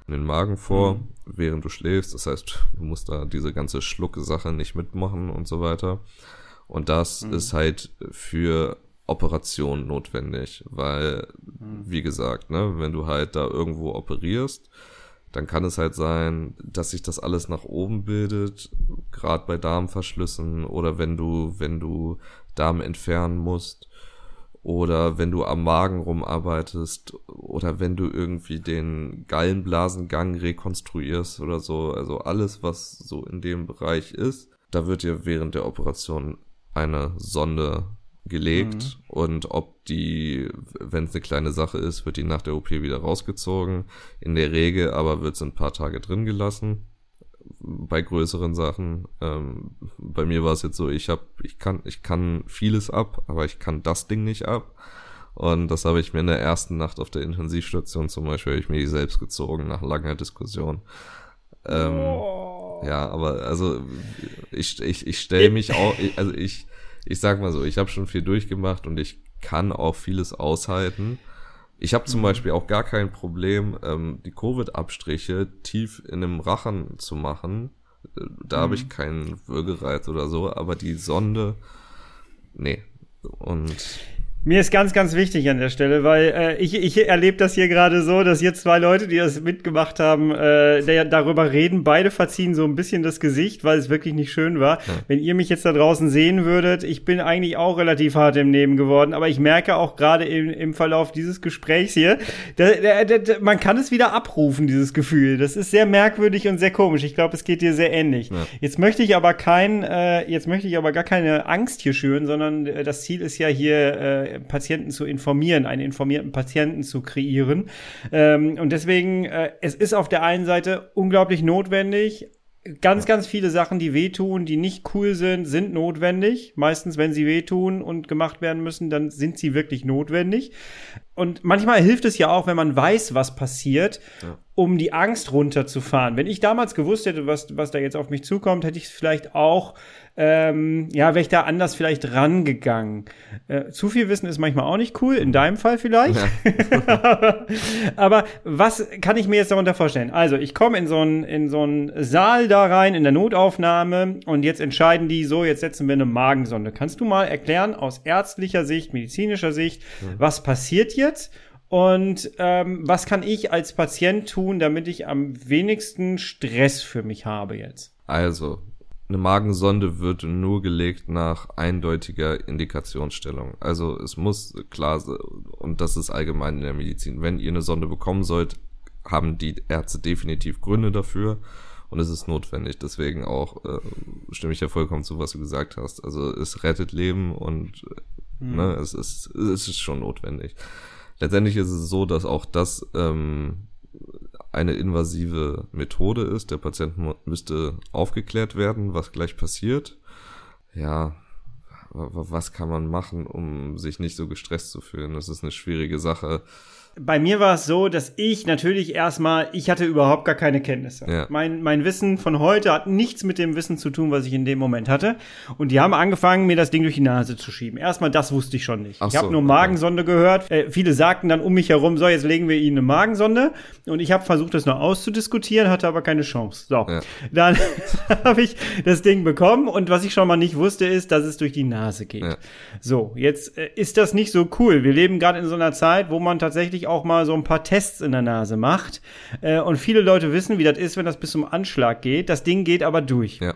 in den Magen vor, Mhm. während du schläfst. Das heißt, du musst da diese ganze Schlucke-Sache nicht mitmachen und so weiter. Und das Mhm. ist halt für Operationen notwendig, weil, Mhm. wie gesagt, ne, wenn du halt da irgendwo operierst, dann kann es halt sein, dass sich das alles nach oben bildet, gerade bei Darmverschlüssen oder wenn du, wenn du Darm entfernen musst oder wenn du am Magen rumarbeitest oder wenn du irgendwie den Gallenblasengang rekonstruierst oder so, also alles, was so in dem Bereich ist, da wird dir während der Operation eine Sonde gelegt. Und ob die, wenn es eine kleine Sache ist, wird die nach der OP wieder rausgezogen. In der Regel aber wird es ein paar Tage drin gelassen bei größeren Sachen. Ähm, bei mir war es jetzt so, ich habe, ich kann, ich kann vieles ab, aber ich kann das Ding nicht ab. Und das habe ich mir in der ersten Nacht auf der Intensivstation zum Beispiel, habe ich mir die selbst gezogen nach langer Diskussion. Ähm, Oh. ja, aber also ich, ich, ich stelle mich (laughs) auch, ich- also ich, ich sag mal so, ich habe schon viel durchgemacht und ich kann auch vieles aushalten. Ich habe zum Mhm. Beispiel auch gar kein Problem, ähm, die Covid-Abstriche tief in dem Rachen zu machen. Äh, Da habe Mhm. ich keinen Würgereiz oder so, aber die Sonde, nee. Und Mir ist ganz, ganz wichtig an der Stelle, weil äh, ich, ich erlebe das hier gerade so, dass hier zwei Leute, die das mitgemacht haben, äh, der, darüber reden. Beide verziehen so ein bisschen das Gesicht, weil es wirklich nicht schön war. Wenn ihr mich jetzt da draußen sehen würdet, ich bin eigentlich auch relativ hart im Leben geworden, aber ich merke auch gerade im, im Verlauf dieses Gesprächs hier, da, da, da, man kann es wieder abrufen, dieses Gefühl. Das ist sehr merkwürdig und sehr komisch. Ich glaube, es geht dir sehr ähnlich. Ja. Jetzt möchte ich aber kein, äh, jetzt möchte ich aber gar keine Angst hier schüren, sondern äh, das Ziel ist ja hier, äh, Patienten zu informieren, einen informierten Patienten zu kreieren. Ähm, und deswegen, äh, es ist auf der einen Seite unglaublich notwendig, ganz, ganz viele Sachen, die wehtun, die nicht cool sind, sind notwendig. Meistens, wenn sie wehtun und gemacht werden müssen, dann sind sie wirklich notwendig. Und manchmal hilft es ja auch, wenn man weiß, was passiert, ja. Um die Angst runterzufahren. Wenn ich damals gewusst hätte, was, was da jetzt auf mich zukommt, hätte ich es vielleicht auch ähm, ja, wäre ich da anders vielleicht rangegangen. Äh, zu viel Wissen ist manchmal auch nicht cool, in deinem Fall vielleicht. Ja. (laughs) Aber was kann ich mir jetzt darunter vorstellen? Also, ich komme in so einen in so einen Saal da rein, in der Notaufnahme, und jetzt entscheiden die so, jetzt setzen wir eine Magensonde. Kannst du mal erklären, aus ärztlicher Sicht, medizinischer Sicht, mhm. was passiert jetzt? Und ähm, was kann ich als Patient tun, damit ich am wenigsten Stress für mich habe jetzt? Also, eine Magensonde wird nur gelegt nach eindeutiger Indikationsstellung. Also es muss klar sein, und das ist allgemein in der Medizin, wenn ihr eine Sonde bekommen sollt, haben die Ärzte definitiv Gründe dafür und es ist notwendig. Deswegen auch äh, stimme ich ja vollkommen zu, was du gesagt hast. Also es rettet Leben und mhm. ne, es, ist, es ist schon notwendig. Letztendlich ist es so, dass auch das ähm, eine invasive Methode ist. Der Patient müsste aufgeklärt werden, was gleich passiert. Ja, was kann man machen, um sich nicht so gestresst zu fühlen? Das ist eine schwierige Sache. Bei mir war es so, dass ich natürlich erstmal, ich hatte überhaupt gar keine Kenntnisse. Ja. Mein, mein Wissen von heute hat nichts mit dem Wissen zu tun, was ich in dem Moment hatte. Und die haben angefangen, mir das Ding durch die Nase zu schieben. Erstmal, das wusste ich schon nicht. Ach ich habe so, nur Magensonde okay. gehört. Äh, viele sagten dann um mich herum, so, jetzt legen wir ihnen eine Magensonde. Und ich habe versucht, das nur auszudiskutieren, hatte aber keine Chance. So, ja. dann (laughs) habe ich das Ding bekommen. Und was ich schon mal nicht wusste, ist, dass es durch die Nase geht. Ja. So, jetzt äh, ist das nicht so cool. Wir leben gerade in so einer Zeit, wo man tatsächlich tatsächlich auch mal so ein paar Tests in der Nase macht. Äh, und viele Leute wissen, wie das ist, wenn das bis zum Anschlag geht. Das Ding geht aber durch. Ja.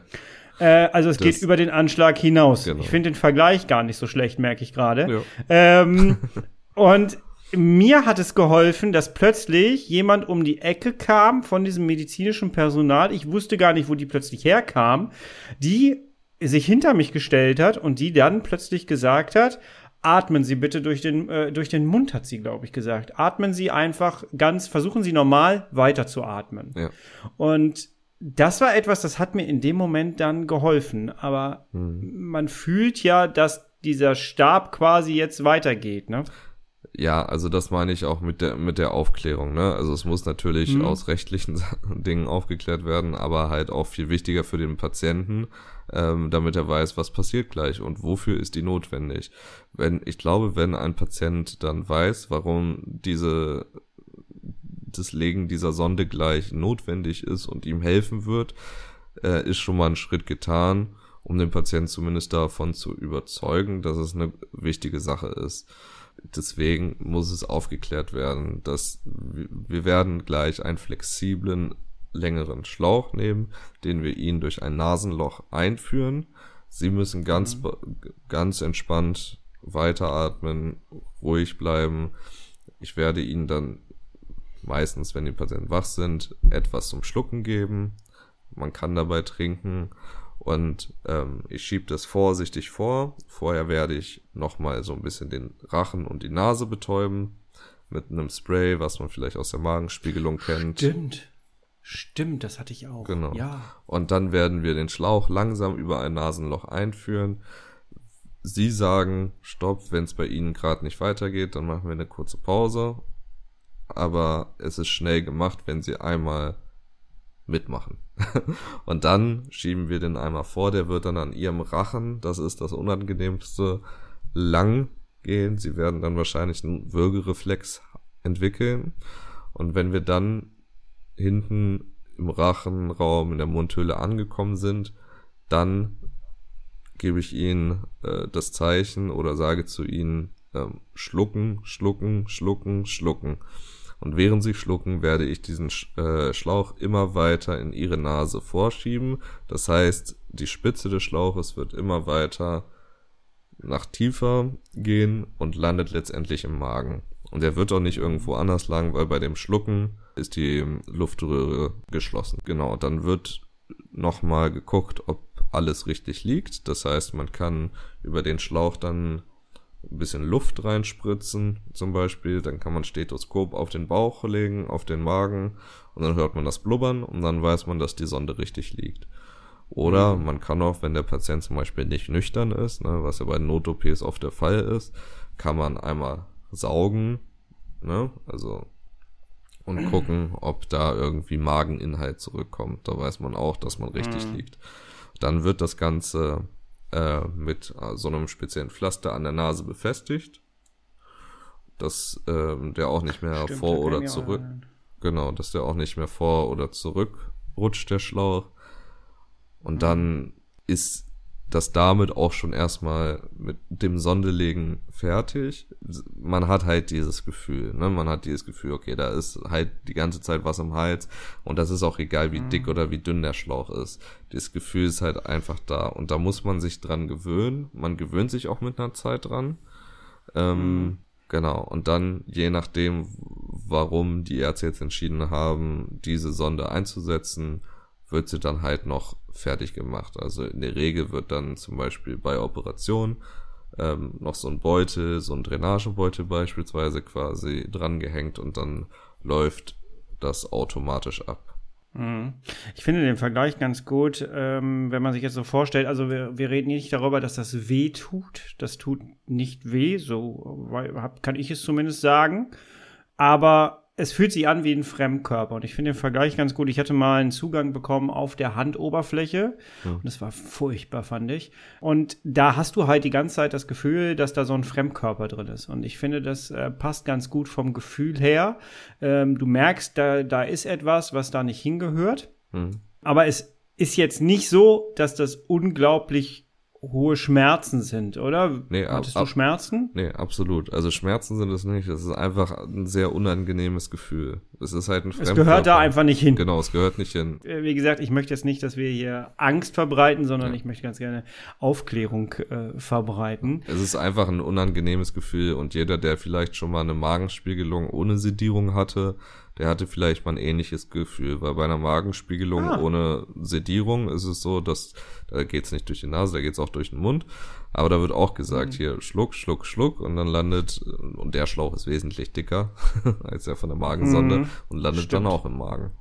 Äh, also es das, geht über den Anschlag hinaus. Genau. Ich finde den Vergleich gar nicht so schlecht, merke ich gerade. Ja. Ähm, (laughs) und mir hat es geholfen, dass plötzlich jemand um die Ecke kam von diesem medizinischen Personal. Ich wusste gar nicht, wo die plötzlich herkam, die sich hinter mich gestellt hat und die dann plötzlich gesagt hat, atmen Sie bitte durch den, äh, durch den Mund, hat sie, glaube ich, gesagt. Atmen Sie einfach ganz, versuchen Sie normal weiter zu atmen. Ja. Und das war etwas, das hat mir in dem Moment dann geholfen. Aber hm. man fühlt ja, dass dieser Stab quasi jetzt weitergeht, ne? Ja, also das meine ich auch mit der mit der Aufklärung, ne? Also es muss natürlich mhm. aus rechtlichen (laughs) Dingen aufgeklärt werden, aber halt auch viel wichtiger für den Patienten, ähm, damit er weiß, was passiert gleich und wofür ist die notwendig. Wenn ich glaube, wenn ein Patient dann weiß, warum diese das Legen dieser Sonde gleich notwendig ist und ihm helfen wird, äh, ist schon mal ein Schritt getan, um den Patienten zumindest davon zu überzeugen, dass es eine wichtige Sache ist. Deswegen muss es aufgeklärt werden, dass wir werden gleich einen flexiblen längeren Schlauch nehmen, den wir Ihnen durch ein Nasenloch einführen. Sie müssen ganz, mhm. ganz entspannt weiteratmen, ruhig bleiben. Ich werde Ihnen dann meistens, wenn die Patienten wach sind, etwas zum Schlucken geben. Man kann dabei trinken und ähm, ich schiebe das vorsichtig vor. Vorher werde ich nochmal so ein bisschen den Rachen und die Nase betäuben mit einem Spray, was man vielleicht aus der Magenspiegelung kennt. Stimmt. Stimmt, das hatte ich auch. Genau. Ja. Und dann werden wir den Schlauch langsam über ein Nasenloch einführen. Sie sagen, stopp, wenn es bei Ihnen gerade nicht weitergeht, dann machen wir eine kurze Pause. Aber es ist schnell gemacht, wenn Sie einmal mitmachen. (laughs) und dann schieben wir den einmal vor, der wird dann an Ihrem Rachen, das ist das Unangenehmste, lang gehen. Sie werden dann wahrscheinlich einen Würgereflex entwickeln. Und wenn wir dann hinten im Rachenraum, in der Mundhöhle angekommen sind, dann gebe ich ihnen äh, das Zeichen oder sage zu ihnen, ähm, schlucken, schlucken, schlucken, schlucken. Und während sie schlucken, werde ich diesen äh, Schlauch immer weiter in ihre Nase vorschieben. Das heißt, die Spitze des Schlauches wird immer weiter nach tiefer gehen und landet letztendlich im Magen. Und er wird auch nicht irgendwo anders lang, weil bei dem Schlucken ist die Luftröhre geschlossen. Genau, dann wird nochmal geguckt, ob alles richtig liegt. Das heißt, man kann über den Schlauch dann ein bisschen Luft reinspritzen, zum Beispiel. Dann kann man Stethoskop auf den Bauch legen, auf den Magen und dann hört man das Blubbern und dann weiß man, dass die Sonde richtig liegt. Oder mhm. man kann auch, wenn der Patient zum Beispiel nicht nüchtern ist, ne, was ja bei Not-OPs oft der Fall ist, kann man einmal saugen, ne, also und (clears throat) gucken, ob da irgendwie Mageninhalt zurückkommt. Da weiß man auch, dass man richtig mhm. liegt. Dann wird das Ganze äh, mit so einem speziellen Pflaster an der Nase befestigt, dass äh, der auch nicht mehr Stimmt, vor oder zurück, genau, dass der auch nicht mehr vor oder zurück rutscht, der Schlauch. Und mhm. dann ist das damit auch schon erstmal mit dem Sondelegen fertig. Man hat halt dieses Gefühl, ne? Man hat dieses Gefühl, okay, da ist halt die ganze Zeit was im Hals und das ist auch egal, wie mhm. dick oder wie dünn der Schlauch ist. Das Gefühl ist halt einfach da und da muss man sich dran gewöhnen. Man gewöhnt sich auch mit einer Zeit dran. Ähm, mhm. Genau. Und dann, je nachdem, warum die Ärzte jetzt entschieden haben, diese Sonde einzusetzen, wird sie dann halt noch fertig gemacht. Also in der Regel wird dann zum Beispiel bei Operationen ähm, noch so ein Beutel, so ein Drainagebeutel beispielsweise quasi dran gehängt und dann läuft das automatisch ab. Mhm. Ich finde den Vergleich ganz gut, ähm, wenn man sich jetzt so vorstellt, also wir, wir reden nicht darüber, dass das weh tut. Das tut nicht weh, so kann ich es zumindest sagen. Aber es fühlt sich an wie ein Fremdkörper und ich finde den Vergleich ganz gut. Ich hatte mal einen Zugang bekommen auf der Handoberfläche ja. und das war furchtbar, fand ich. Und da hast du halt die ganze Zeit das Gefühl, dass da so ein Fremdkörper drin ist. Und ich finde, das äh, passt ganz gut vom Gefühl her. Ähm, du merkst, da, da ist etwas, was da nicht hingehört. Mhm. Aber es ist jetzt nicht so, dass das unglaublich hohe Schmerzen sind, oder? Nee, Hattest ab, du Schmerzen? Nee, absolut. Also Schmerzen sind es nicht. Es ist einfach ein sehr unangenehmes Gefühl. Es ist halt ein Es gehört da einfach nicht hin. Genau, es gehört nicht hin. Äh, wie gesagt, ich möchte jetzt nicht, dass wir hier Angst verbreiten, sondern ja. ich möchte ganz gerne Aufklärung äh, verbreiten. Es ist einfach ein unangenehmes Gefühl und jeder, der vielleicht schon mal eine Magenspiegelung ohne Sedierung hatte, der hatte vielleicht mal ein ähnliches Gefühl, weil bei einer Magenspiegelung ah. ohne Sedierung ist es so, dass da geht's nicht durch die Nase, da geht's auch durch den Mund. Aber da wird auch gesagt, mhm. hier Schluck, Schluck, Schluck und dann landet, und der Schlauch ist wesentlich dicker (laughs) als der von der Magensonde mhm. und landet Stimmt. dann auch im Magen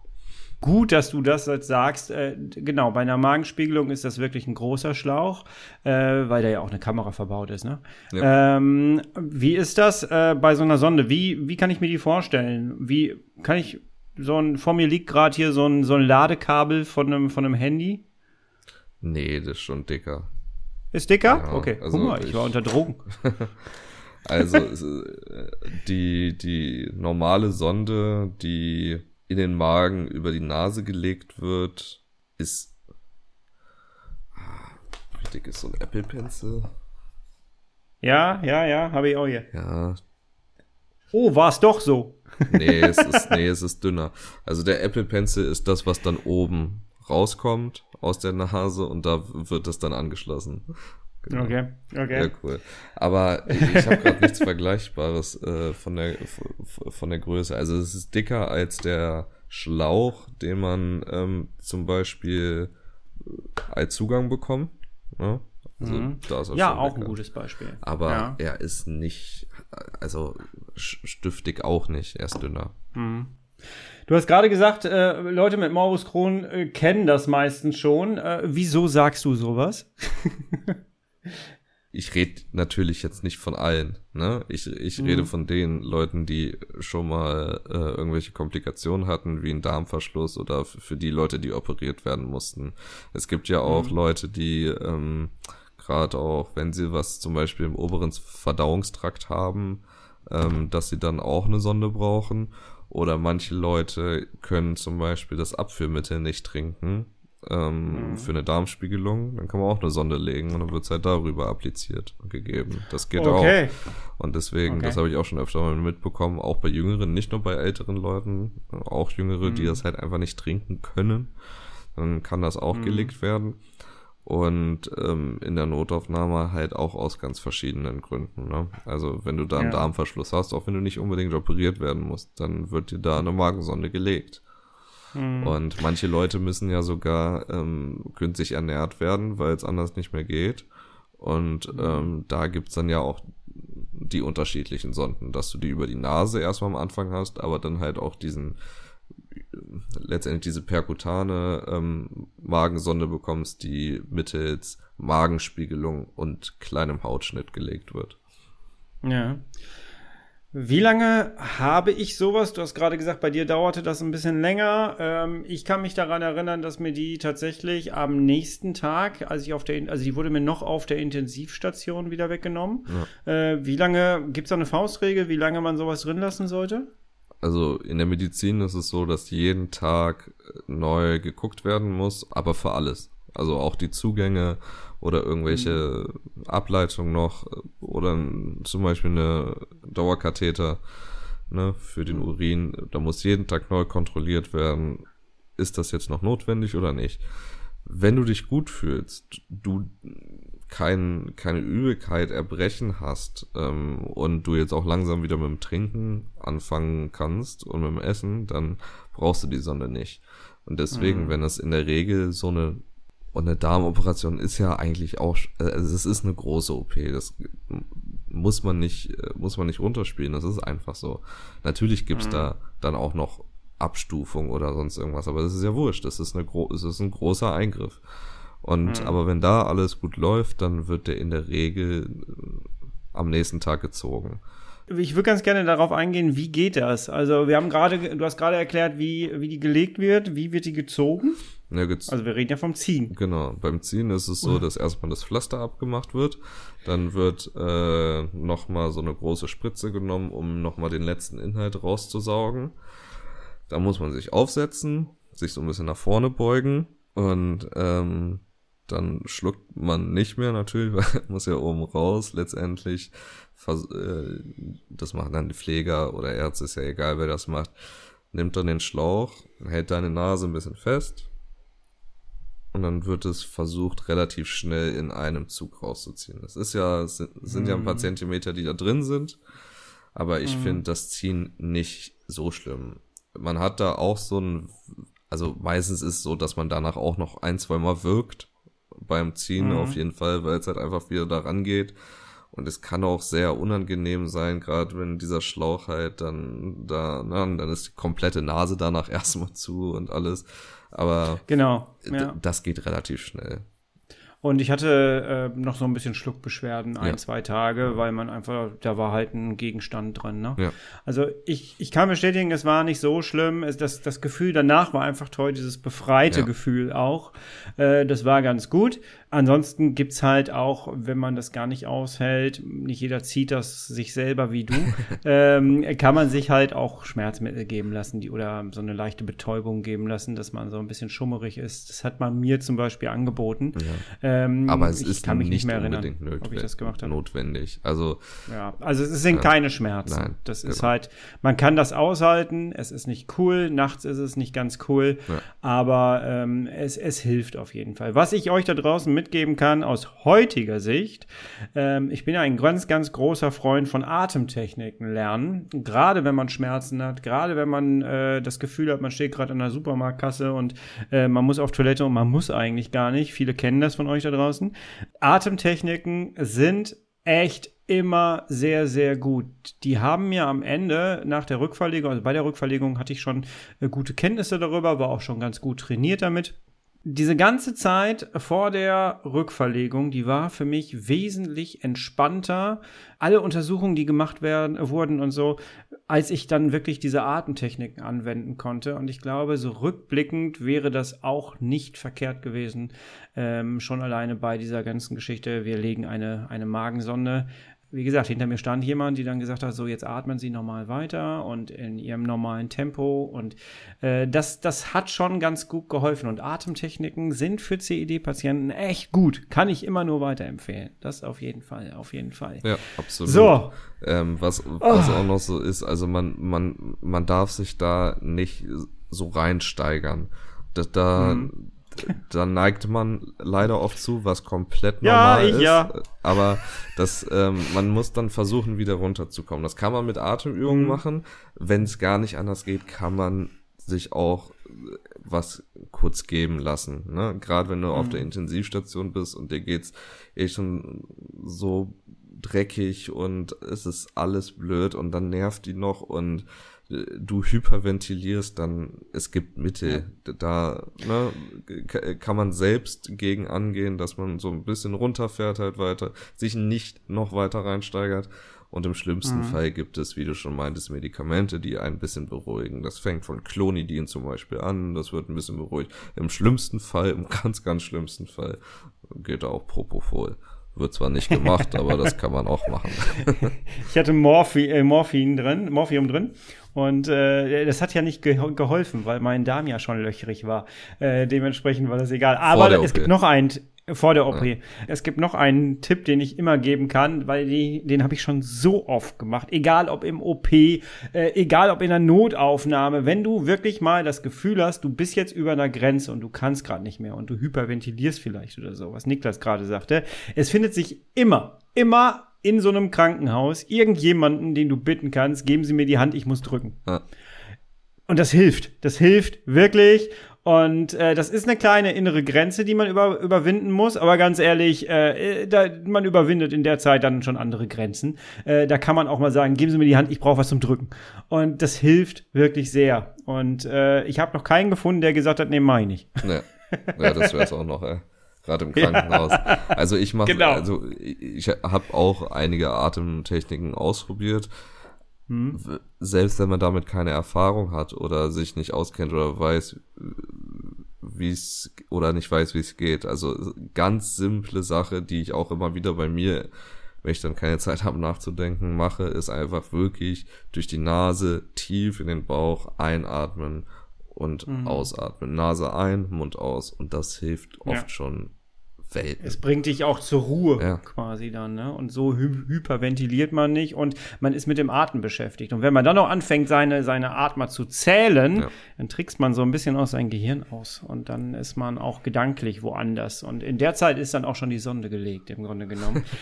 gut, dass du das jetzt sagst. Äh, genau, bei einer Magenspiegelung ist das wirklich ein großer Schlauch, äh, weil da ja auch eine Kamera verbaut ist. Ne? Ja. Ähm, wie ist das äh, bei so einer Sonde? Wie, wie kann ich mir die vorstellen? Wie kann ich so ein, vor mir liegt gerade hier so ein, so ein Ladekabel von einem, von einem Handy? Nee, das ist schon dicker. Ist dicker? Ja, okay, also guck mal, ich, ich war unter Drogen. (laughs) (laughs) also äh, die, die normale Sonde, die in den Magen über die Nase gelegt wird, ist. Wie dick ist so ein Apple Pencil? Ja, ja, ja, habe ich auch hier. Ja. Oh, war es doch so. nee, es (laughs) ist, nee, es ist dünner. Also der Apple Pencil ist das, was dann oben rauskommt aus der Nase und da wird es dann angeschlossen. Genau. Okay, okay. Ja, cool. Aber ich, habe gerade nichts (laughs) Vergleichbares äh, von, der, von der Größe. Also es ist dicker als der Schlauch, den man ähm, zum Beispiel äh, als Zugang bekommt. Ne? Also, mhm. da ist er ja, auch ein gutes Beispiel. Aber ja. er ist nicht, also stiftig auch nicht, er ist dünner. Mhm. Du hast gerade gesagt, äh, Leute mit Morbus Crohn äh, kennen das meistens schon. Äh, wieso sagst du sowas? (laughs) ich rede natürlich jetzt nicht von allen, ne? Ich, ich mhm. rede von den Leuten, die schon mal äh, irgendwelche Komplikationen hatten, wie ein Darmverschluss oder für die Leute, die operiert werden mussten. Es gibt ja auch mhm. Leute, die ähm, gerade auch, wenn sie was zum Beispiel im oberen Verdauungstrakt haben, ähm, dass sie dann auch eine Sonde brauchen. Oder manche Leute können zum Beispiel das Abführmittel nicht trinken ähm, mhm. für eine Darmspiegelung, dann kann man auch eine Sonde legen und dann wird es halt darüber appliziert und gegeben. Das geht okay. auch. Und deswegen, okay. das habe ich auch schon öfter mal mitbekommen, auch bei Jüngeren, nicht nur bei älteren Leuten, auch Jüngere, mhm. die das halt einfach nicht trinken können, dann kann das auch mhm. gelegt werden. Und ähm, in der Notaufnahme halt auch aus ganz verschiedenen Gründen. Ne? Also wenn du da einen ja. Darmverschluss hast, auch wenn du nicht unbedingt operiert werden musst, dann wird dir da eine Magensonde gelegt. Mhm. Und manche Leute müssen ja sogar ähm, künstlich ernährt werden, weil es anders nicht mehr geht. Und mhm. ähm, da gibt's dann ja auch die unterschiedlichen Sonden, dass du die über die Nase erstmal am Anfang hast, aber dann halt auch diesen letztendlich diese perkutane ähm, Magensonde bekommst, die mittels Magenspiegelung und kleinem Hautschnitt gelegt wird. Ja. Wie lange habe ich sowas? Du hast gerade gesagt, bei dir dauerte das ein bisschen länger. Ähm, ich kann mich daran erinnern, dass mir die tatsächlich am nächsten Tag, als ich auf der, also die wurde mir noch auf der Intensivstation wieder weggenommen. Ja. Äh, wie lange, gibt es da eine Faustregel, wie lange man sowas drin lassen sollte? Also in der Medizin ist es so, dass jeden Tag neu geguckt werden muss, aber für alles. Also auch die Zugänge oder irgendwelche mhm. Ableitungen noch oder zum Beispiel eine Dauerkatheter ne, für den Urin. Da muss jeden Tag neu kontrolliert werden, ist das jetzt noch notwendig oder nicht. Wenn du dich gut fühlst, du kein, keine Übelkeit, Erbrechen hast ähm, und du jetzt auch langsam wieder mit dem Trinken anfangen kannst und mit dem Essen, dann brauchst du die Sonne nicht. Und deswegen, mhm. wenn das in der Regel so eine und eine Darmoperation ist ja eigentlich auch, also es ist eine große OP. Das muss man nicht, muss man nicht runterspielen. Das ist einfach so. Natürlich gibt's mhm. da dann auch noch Abstufung oder sonst irgendwas, aber das ist ja wurscht. Das ist eine gro das ist ein großer Eingriff. Und mhm. aber wenn da alles gut läuft, dann wird der in der Regel äh, am nächsten Tag gezogen. Ich würde ganz gerne darauf eingehen, wie geht das? Also wir haben gerade, du hast gerade erklärt, wie, wie die gelegt wird, wie wird die gezogen? Also wir reden ja vom Ziehen. Genau, beim Ziehen ist es so, dass erstmal das Pflaster abgemacht wird, dann wird äh, nochmal so eine große Spritze genommen, um nochmal den letzten Inhalt rauszusaugen. Da muss man sich aufsetzen, sich so ein bisschen nach vorne beugen und ähm, dann schluckt man nicht mehr natürlich, (laughs) weil muss ja oben raus letztendlich. Äh, das machen dann die Pfleger oder Ärzte, ist ja egal, wer das macht. Nimmt dann den Schlauch, hält deine Nase ein bisschen fest und dann wird es versucht, relativ schnell in einem Zug rauszuziehen. Das ist ja, sind, sind ja ein paar mhm. Zentimeter, die da drin sind, aber ich mhm. finde das Ziehen nicht so schlimm. Man hat da auch so ein, also meistens ist es so, dass man danach auch noch ein, zwei Mal wirkt, beim Ziehen mhm. auf jeden Fall, weil es halt einfach wieder da rangeht. Und es kann auch sehr unangenehm sein, gerade wenn dieser Schlauch halt dann da, na, dann ist die komplette Nase danach (laughs) erstmal zu und alles. Aber genau, ja. das geht relativ schnell. Und ich hatte äh, noch so ein bisschen Schluckbeschwerden, ein, ja. zwei Tage, weil man einfach, da war halt ein Gegenstand dran. Ne? Ja. Also ich, ich kann bestätigen, es war nicht so schlimm. Es, das, das Gefühl danach war einfach toll, dieses befreite ja. Gefühl auch. Äh, das war ganz gut. Ansonsten gibt's halt auch, wenn man das gar nicht aushält, nicht jeder zieht das sich selber wie du, (laughs) ähm, kann man sich halt auch Schmerzmittel geben lassen die, oder so eine leichte Betäubung geben lassen, dass man so ein bisschen schummerig ist. Das hat man mir zum Beispiel angeboten. Ja. Ähm, Aber es ist kann mich nicht mehr erinnern, notwendig, ob ich das gemacht habe. Notwendig. Also, ja, also es sind äh, keine Schmerzen. Nein, das genau. ist halt, man kann das aushalten, es ist nicht cool, nachts ist es nicht ganz cool, ja. aber ähm, es, es hilft auf jeden Fall. Was ich euch da draußen mit mitgeben kann aus heutiger Sicht. Ähm, ich bin ja ein ganz, ganz großer Freund von Atemtechniken lernen. Gerade wenn man Schmerzen hat, gerade wenn man äh, das Gefühl hat, man steht gerade an der Supermarktkasse und äh, man muss auf Toilette und man muss eigentlich gar nicht. Viele kennen das von euch da draußen. Atemtechniken sind echt immer sehr, sehr gut. Die haben mir am Ende nach der Rückverlegung, also bei der Rückverlegung hatte ich schon äh, gute Kenntnisse darüber, war auch schon ganz gut trainiert damit diese ganze Zeit vor der Rückverlegung, die war für mich wesentlich entspannter. Alle Untersuchungen, die gemacht werden, wurden und so, als ich dann wirklich diese Atemtechniken anwenden konnte. Und ich glaube, so rückblickend wäre das auch nicht verkehrt gewesen. Ähm, schon alleine bei dieser ganzen Geschichte. Wir legen eine, eine Magensonde wie gesagt, hinter mir stand jemand, die dann gesagt hat, so jetzt atmen Sie normal weiter und in Ihrem normalen Tempo. Und äh, das, das hat schon ganz gut geholfen. Und Atemtechniken sind für CED-Patienten echt gut. Kann ich immer nur weiterempfehlen. Das auf jeden Fall, auf jeden Fall. Ja, absolut. So. Ähm, was was oh. auch noch so ist, also man, man, man darf sich da nicht so reinsteigern. Da, da, mhm da neigt man leider oft zu, was komplett normal ja, ist. Ja. Aber das, ähm, man muss dann versuchen, wieder runterzukommen. Das kann man mit Atemübungen mhm. machen. Wenn es gar nicht anders geht, kann man sich auch äh, was kurz geben lassen. Ne? Gerade wenn du mhm. auf der Intensivstation bist und dir geht's eh schon so dreckig und es ist alles blöd und dann nervt die noch und du hyperventilierst, dann es gibt Mittel. Da ne, kann man selbst gegen angehen, dass man so ein bisschen runterfährt halt weiter, sich nicht noch weiter reinsteigert. Und im schlimmsten mhm. Fall gibt es, wie du schon meintest, Medikamente, die ein bisschen beruhigen. Das fängt von Clonidin zum Beispiel an, das wird ein bisschen beruhigt. Im schlimmsten Fall, im (laughs) ganz, ganz schlimmsten Fall, geht auch Propofol. Wird zwar nicht gemacht, (laughs) aber das kann man auch machen. (laughs) ich hatte Morphi äh, Morphin drin, Morphium drin und äh, das hat ja nicht ge geholfen, weil mein Darm ja schon löchrig war. Äh, dementsprechend war das egal. Aber es gibt noch einen, vor der OP. Ja. Es gibt noch einen Tipp, den ich immer geben kann, weil die, den habe ich schon so oft gemacht. Egal ob im OP, äh, egal ob in der Notaufnahme. Wenn du wirklich mal das Gefühl hast, du bist jetzt über einer Grenze und du kannst gerade nicht mehr und du hyperventilierst vielleicht oder so, was Niklas gerade sagte. Es findet sich immer, immer in so einem Krankenhaus irgendjemanden, den du bitten kannst, geben Sie mir die Hand, ich muss drücken. Ja. Und das hilft. Das hilft wirklich. Und äh, das ist eine kleine innere Grenze, die man über, überwinden muss. Aber ganz ehrlich, äh, da, man überwindet in der Zeit dann schon andere Grenzen. Äh, da kann man auch mal sagen, geben Sie mir die Hand, ich brauche was zum Drücken. Und das hilft wirklich sehr. Und äh, ich habe noch keinen gefunden, der gesagt hat, nee, mach ich nicht. Ja, ja das wäre es auch noch, ey. Gerade im Krankenhaus. Ja. Also ich mache, genau. also ich habe auch einige Atemtechniken ausprobiert. Hm. Selbst wenn man damit keine Erfahrung hat oder sich nicht auskennt oder weiß, wie es oder nicht weiß, wie es geht. Also ganz simple Sache, die ich auch immer wieder bei mir, wenn ich dann keine (laughs) Zeit habe nachzudenken, mache, ist einfach wirklich durch die Nase tief in den Bauch einatmen und mhm. ausatmen. Nase ein, Mund aus. Und das hilft oft ja. schon Welt. Es bringt dich auch zur Ruhe ja. quasi dann, ne? Und so hy hyperventiliert man nicht und man ist mit dem Atmen beschäftigt. Und wenn man dann noch anfängt, seine, seine Atmer zu zählen, ja. dann trickst man so ein bisschen aus sein Gehirn aus. Und dann ist man auch gedanklich woanders. Und in der Zeit ist dann auch schon die Sonde gelegt, im Grunde genommen. (laughs)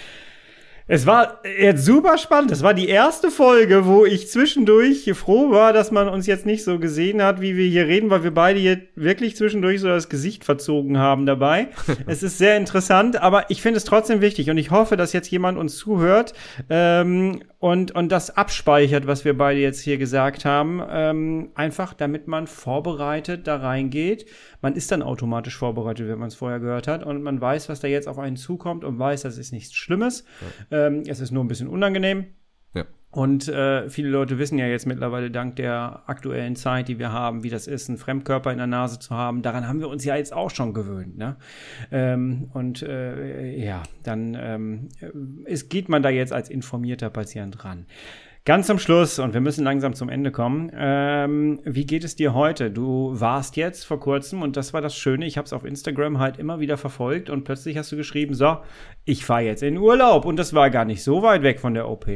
Es war jetzt super spannend. Das war die erste Folge, wo ich zwischendurch froh war, dass man uns jetzt nicht so gesehen hat, wie wir hier reden, weil wir beide jetzt wirklich zwischendurch so das Gesicht verzogen haben dabei. (laughs) es ist sehr interessant, aber ich finde es trotzdem wichtig und ich hoffe, dass jetzt jemand uns zuhört ähm, und, und das abspeichert, was wir beide jetzt hier gesagt haben. Ähm, einfach, damit man vorbereitet da reingeht. Man ist dann automatisch vorbereitet, wenn man es vorher gehört hat und man weiß, was da jetzt auf einen zukommt und weiß, das ist nichts Schlimmes. Ja. Ähm, es ist nur ein bisschen unangenehm. Und äh, viele Leute wissen ja jetzt mittlerweile dank der aktuellen Zeit, die wir haben, wie das ist, einen Fremdkörper in der Nase zu haben. Daran haben wir uns ja jetzt auch schon gewöhnt. Ne? Ähm, und äh, ja, dann ähm, ist, geht man da jetzt als informierter Patient ran. Ganz zum Schluss, und wir müssen langsam zum Ende kommen. Ähm, wie geht es dir heute? Du warst jetzt vor kurzem, und das war das Schöne, ich habe es auf Instagram halt immer wieder verfolgt, und plötzlich hast du geschrieben, so, ich fahre jetzt in Urlaub, und das war gar nicht so weit weg von der OP.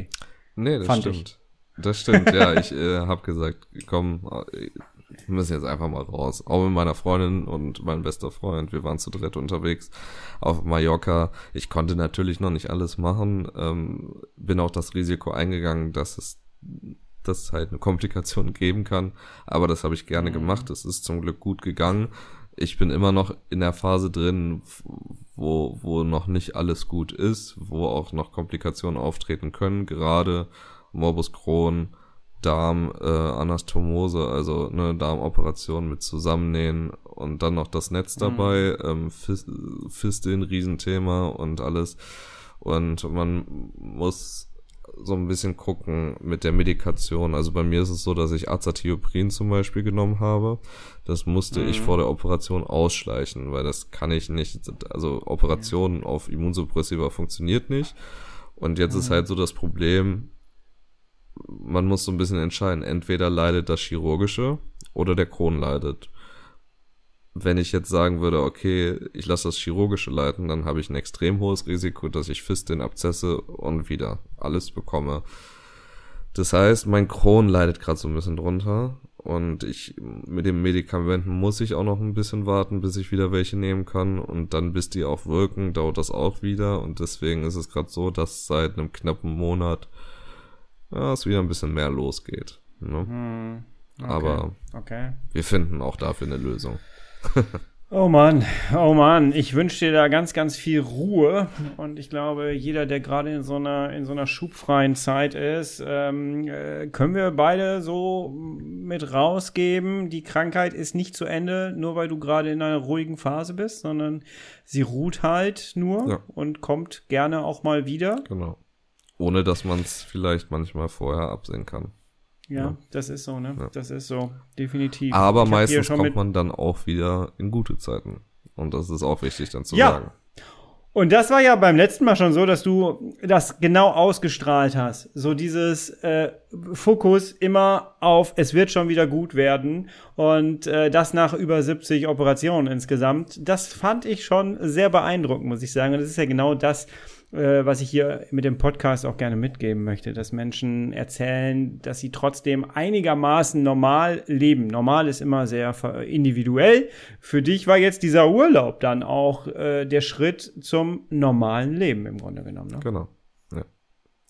Nee, das stimmt. Ich. Das stimmt, ja. Ich äh, habe gesagt, komm, wir müssen jetzt einfach mal raus. Auch mit meiner Freundin und meinem bester Freund. Wir waren zu dritt unterwegs auf Mallorca. Ich konnte natürlich noch nicht alles machen. Ähm, bin auch das Risiko eingegangen, dass es dass es halt eine Komplikation geben kann. Aber das habe ich gerne mhm. gemacht. Es ist zum Glück gut gegangen. Ich bin immer noch in der Phase drin, wo, wo noch nicht alles gut ist, wo auch noch Komplikationen auftreten können, gerade Morbus Crohn, Darm, äh, Anastomose, also eine Darmoperation mit Zusammennähen und dann noch das Netz mhm. dabei, mhm. ähm, Fist, Fisteln, Riesenthema und alles. Und man muss so ein bisschen gucken mit der Medikation. Also bei mir ist es so, dass ich Azathioprin zum Beispiel genommen habe. Das musste mhm. ich vor der Operation ausschleichen, weil das kann ich nicht. Also Operationen ja. auf Immunsuppressiva funktioniert nicht. Und jetzt mhm. ist halt so das Problem, man muss so ein bisschen entscheiden. Entweder leidet das Chirurgische oder der Kron leidet wenn ich jetzt sagen würde, okay, ich lasse das chirurgische leiten, dann habe ich ein extrem hohes Risiko, dass ich Fisteln, Abzesse und wieder alles bekomme. Das heißt, mein Kron leidet gerade so ein bisschen drunter und ich mit den Medikamenten muss ich auch noch ein bisschen warten, bis ich wieder welche nehmen kann und dann bis die auch wirken, dauert das auch wieder und deswegen ist es gerade so, dass seit einem knappen Monat ja, es wieder ein bisschen mehr losgeht. Ne? Hm, okay, Aber okay. wir finden auch dafür eine Lösung. (laughs) Oh Mann, oh Mann, ich wünsche dir da ganz, ganz viel Ruhe. Und ich glaube, jeder, der gerade in so einer, in so einer schubfreien Zeit ist, ähm, äh, können wir beide so mit rausgeben. Die Krankheit ist nicht zu Ende, nur weil du gerade in einer ruhigen Phase bist, sondern sie ruht halt nur ja. und kommt gerne auch mal wieder. Genau. Ohne dass man es vielleicht manchmal vorher absehen kann. Ja, ja, das ist so, ne? Ja. Das ist so, definitiv. Aber meistens kommt man dann auch wieder in gute Zeiten. Und das ist auch wichtig dann zu ja. sagen. Und das war ja beim letzten Mal schon so, dass du das genau ausgestrahlt hast. So dieses äh, Fokus immer auf, es wird schon wieder gut werden. Und äh, das nach über 70 Operationen insgesamt. Das fand ich schon sehr beeindruckend, muss ich sagen. Und das ist ja genau das, äh, was ich hier mit dem Podcast auch gerne mitgeben möchte, dass Menschen erzählen, dass sie trotzdem einigermaßen normal leben. Normal ist immer sehr individuell. Für dich war jetzt dieser Urlaub dann auch äh, der Schritt zum normalen Leben im Grunde genommen. Ne? Genau, ja,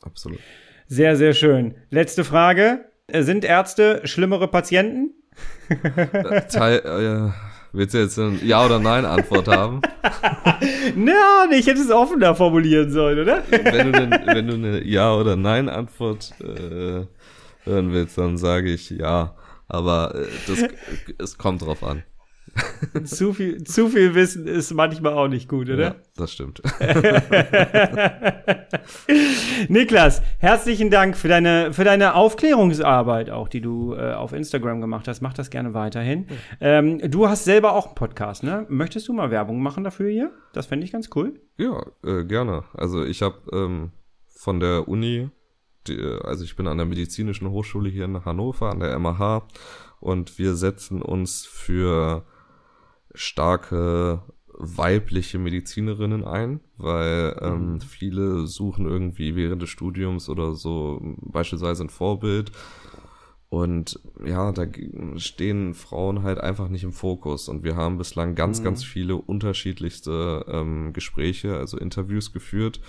absolut. Sehr, sehr schön. Letzte Frage. Sind Ärzte schlimmere Patienten? Äh, Teil, äh, Willst du jetzt eine Ja- oder Nein-Antwort haben? (laughs) Na, ich hätte es offener formulieren sollen, oder? wenn, du eine, wenn du eine Ja- oder Nein-Antwort äh, hören willst, dann sage ich ja. Aber äh, das, es kommt drauf an. (laughs) zu, viel, zu viel Wissen ist manchmal auch nicht gut, oder? Ja, das stimmt. (laughs) Niklas, herzlichen Dank für deine, für deine Aufklärungsarbeit auch, die du äh, auf Instagram gemacht hast. Mach das gerne weiterhin. Ja. Ähm, du hast selber auch einen Podcast, ne? Möchtest du mal Werbung machen dafür hier? Das fände ich ganz cool. Ja, äh, gerne. Also ich habe ähm, von der Uni, die, also ich bin an der Medizinischen Hochschule hier in Hannover, an der MAH, und wir setzen uns für starke weibliche Medizinerinnen ein, weil ähm, mhm. viele suchen irgendwie während des Studiums oder so beispielsweise ein Vorbild. Und ja, da stehen Frauen halt einfach nicht im Fokus. Und wir haben bislang ganz, mhm. ganz viele unterschiedlichste ähm, Gespräche, also Interviews geführt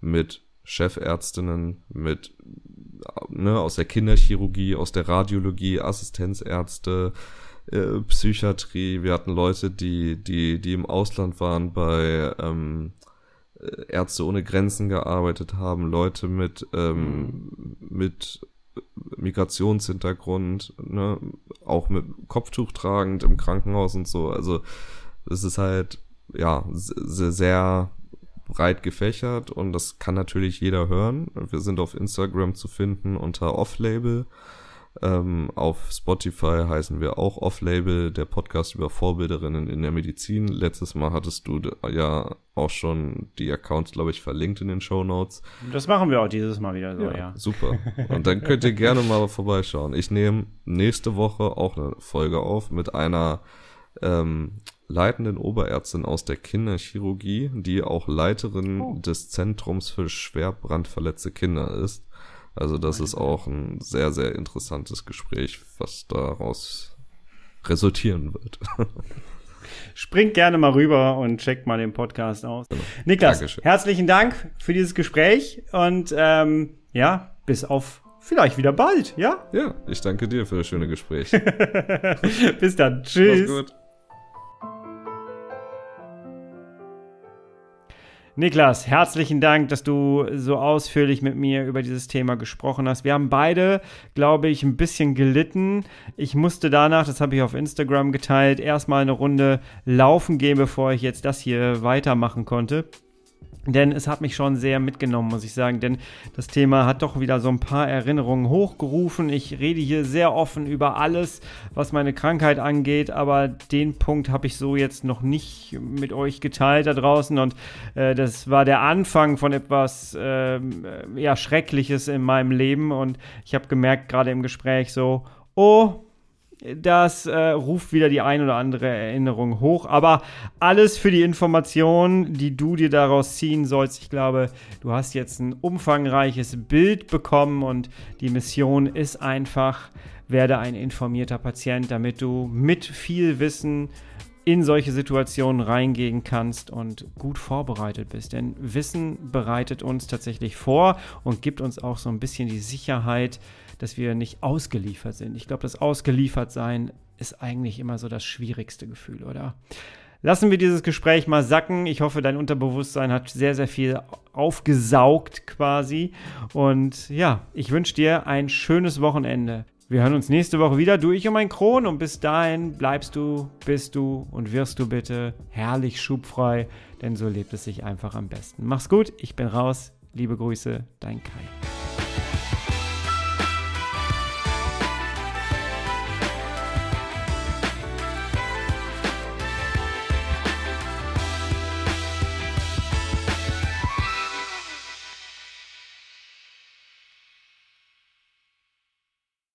mit Chefärztinnen, mit ne, aus der Kinderchirurgie, aus der Radiologie, Assistenzärzte, äh, Psychiatrie, wir hatten Leute, die, die, die im Ausland waren, bei ähm, äh, Ärzte ohne Grenzen gearbeitet haben, Leute mit, ähm, mit Migrationshintergrund, ne, auch mit Kopftuch tragend im Krankenhaus und so. Also es ist halt ja sehr, sehr breit gefächert und das kann natürlich jeder hören. Wir sind auf Instagram zu finden unter Off-Label. Ähm, auf Spotify heißen wir auch Off-Label, der Podcast über Vorbilderinnen in der Medizin. Letztes Mal hattest du ja auch schon die Accounts, glaube ich, verlinkt in den Show Notes. Das machen wir auch dieses Mal wieder so, ja. ja. Super. Und dann könnt ihr gerne mal vorbeischauen. Ich nehme nächste Woche auch eine Folge auf mit einer ähm, leitenden Oberärztin aus der Kinderchirurgie, die auch Leiterin oh. des Zentrums für schwer brandverletzte Kinder ist. Also das ist auch ein sehr, sehr interessantes Gespräch, was daraus resultieren wird. (laughs) Springt gerne mal rüber und checkt mal den Podcast aus. Genau. Niklas, Dankeschön. herzlichen Dank für dieses Gespräch und ähm, ja, bis auf vielleicht wieder bald, ja? Ja, ich danke dir für das schöne Gespräch. (laughs) bis dann. Tschüss. Mach's gut. Niklas, herzlichen Dank, dass du so ausführlich mit mir über dieses Thema gesprochen hast. Wir haben beide, glaube ich, ein bisschen gelitten. Ich musste danach, das habe ich auf Instagram geteilt, erstmal eine Runde laufen gehen, bevor ich jetzt das hier weitermachen konnte. Denn es hat mich schon sehr mitgenommen, muss ich sagen. Denn das Thema hat doch wieder so ein paar Erinnerungen hochgerufen. Ich rede hier sehr offen über alles, was meine Krankheit angeht. Aber den Punkt habe ich so jetzt noch nicht mit euch geteilt da draußen. Und äh, das war der Anfang von etwas äh, ja, Schreckliches in meinem Leben. Und ich habe gemerkt, gerade im Gespräch so, oh, das äh, ruft wieder die ein oder andere Erinnerung hoch. Aber alles für die Informationen, die du dir daraus ziehen sollst. Ich glaube, du hast jetzt ein umfangreiches Bild bekommen und die Mission ist einfach, werde ein informierter Patient, damit du mit viel Wissen in solche Situationen reingehen kannst und gut vorbereitet bist. Denn Wissen bereitet uns tatsächlich vor und gibt uns auch so ein bisschen die Sicherheit, dass wir nicht ausgeliefert sind. Ich glaube, das Ausgeliefertsein ist eigentlich immer so das schwierigste Gefühl, oder? lassen wir dieses Gespräch mal sacken. Ich hoffe, dein Unterbewusstsein hat sehr, sehr viel aufgesaugt quasi. Und ja, ich wünsche dir ein schönes Wochenende. Wir hören uns nächste Woche wieder, du, ich und mein Kron. Und bis dahin bleibst du, bist du und wirst du bitte herrlich schubfrei, denn so lebt es sich einfach am besten. Mach's gut, ich bin raus. Liebe Grüße, dein Kai.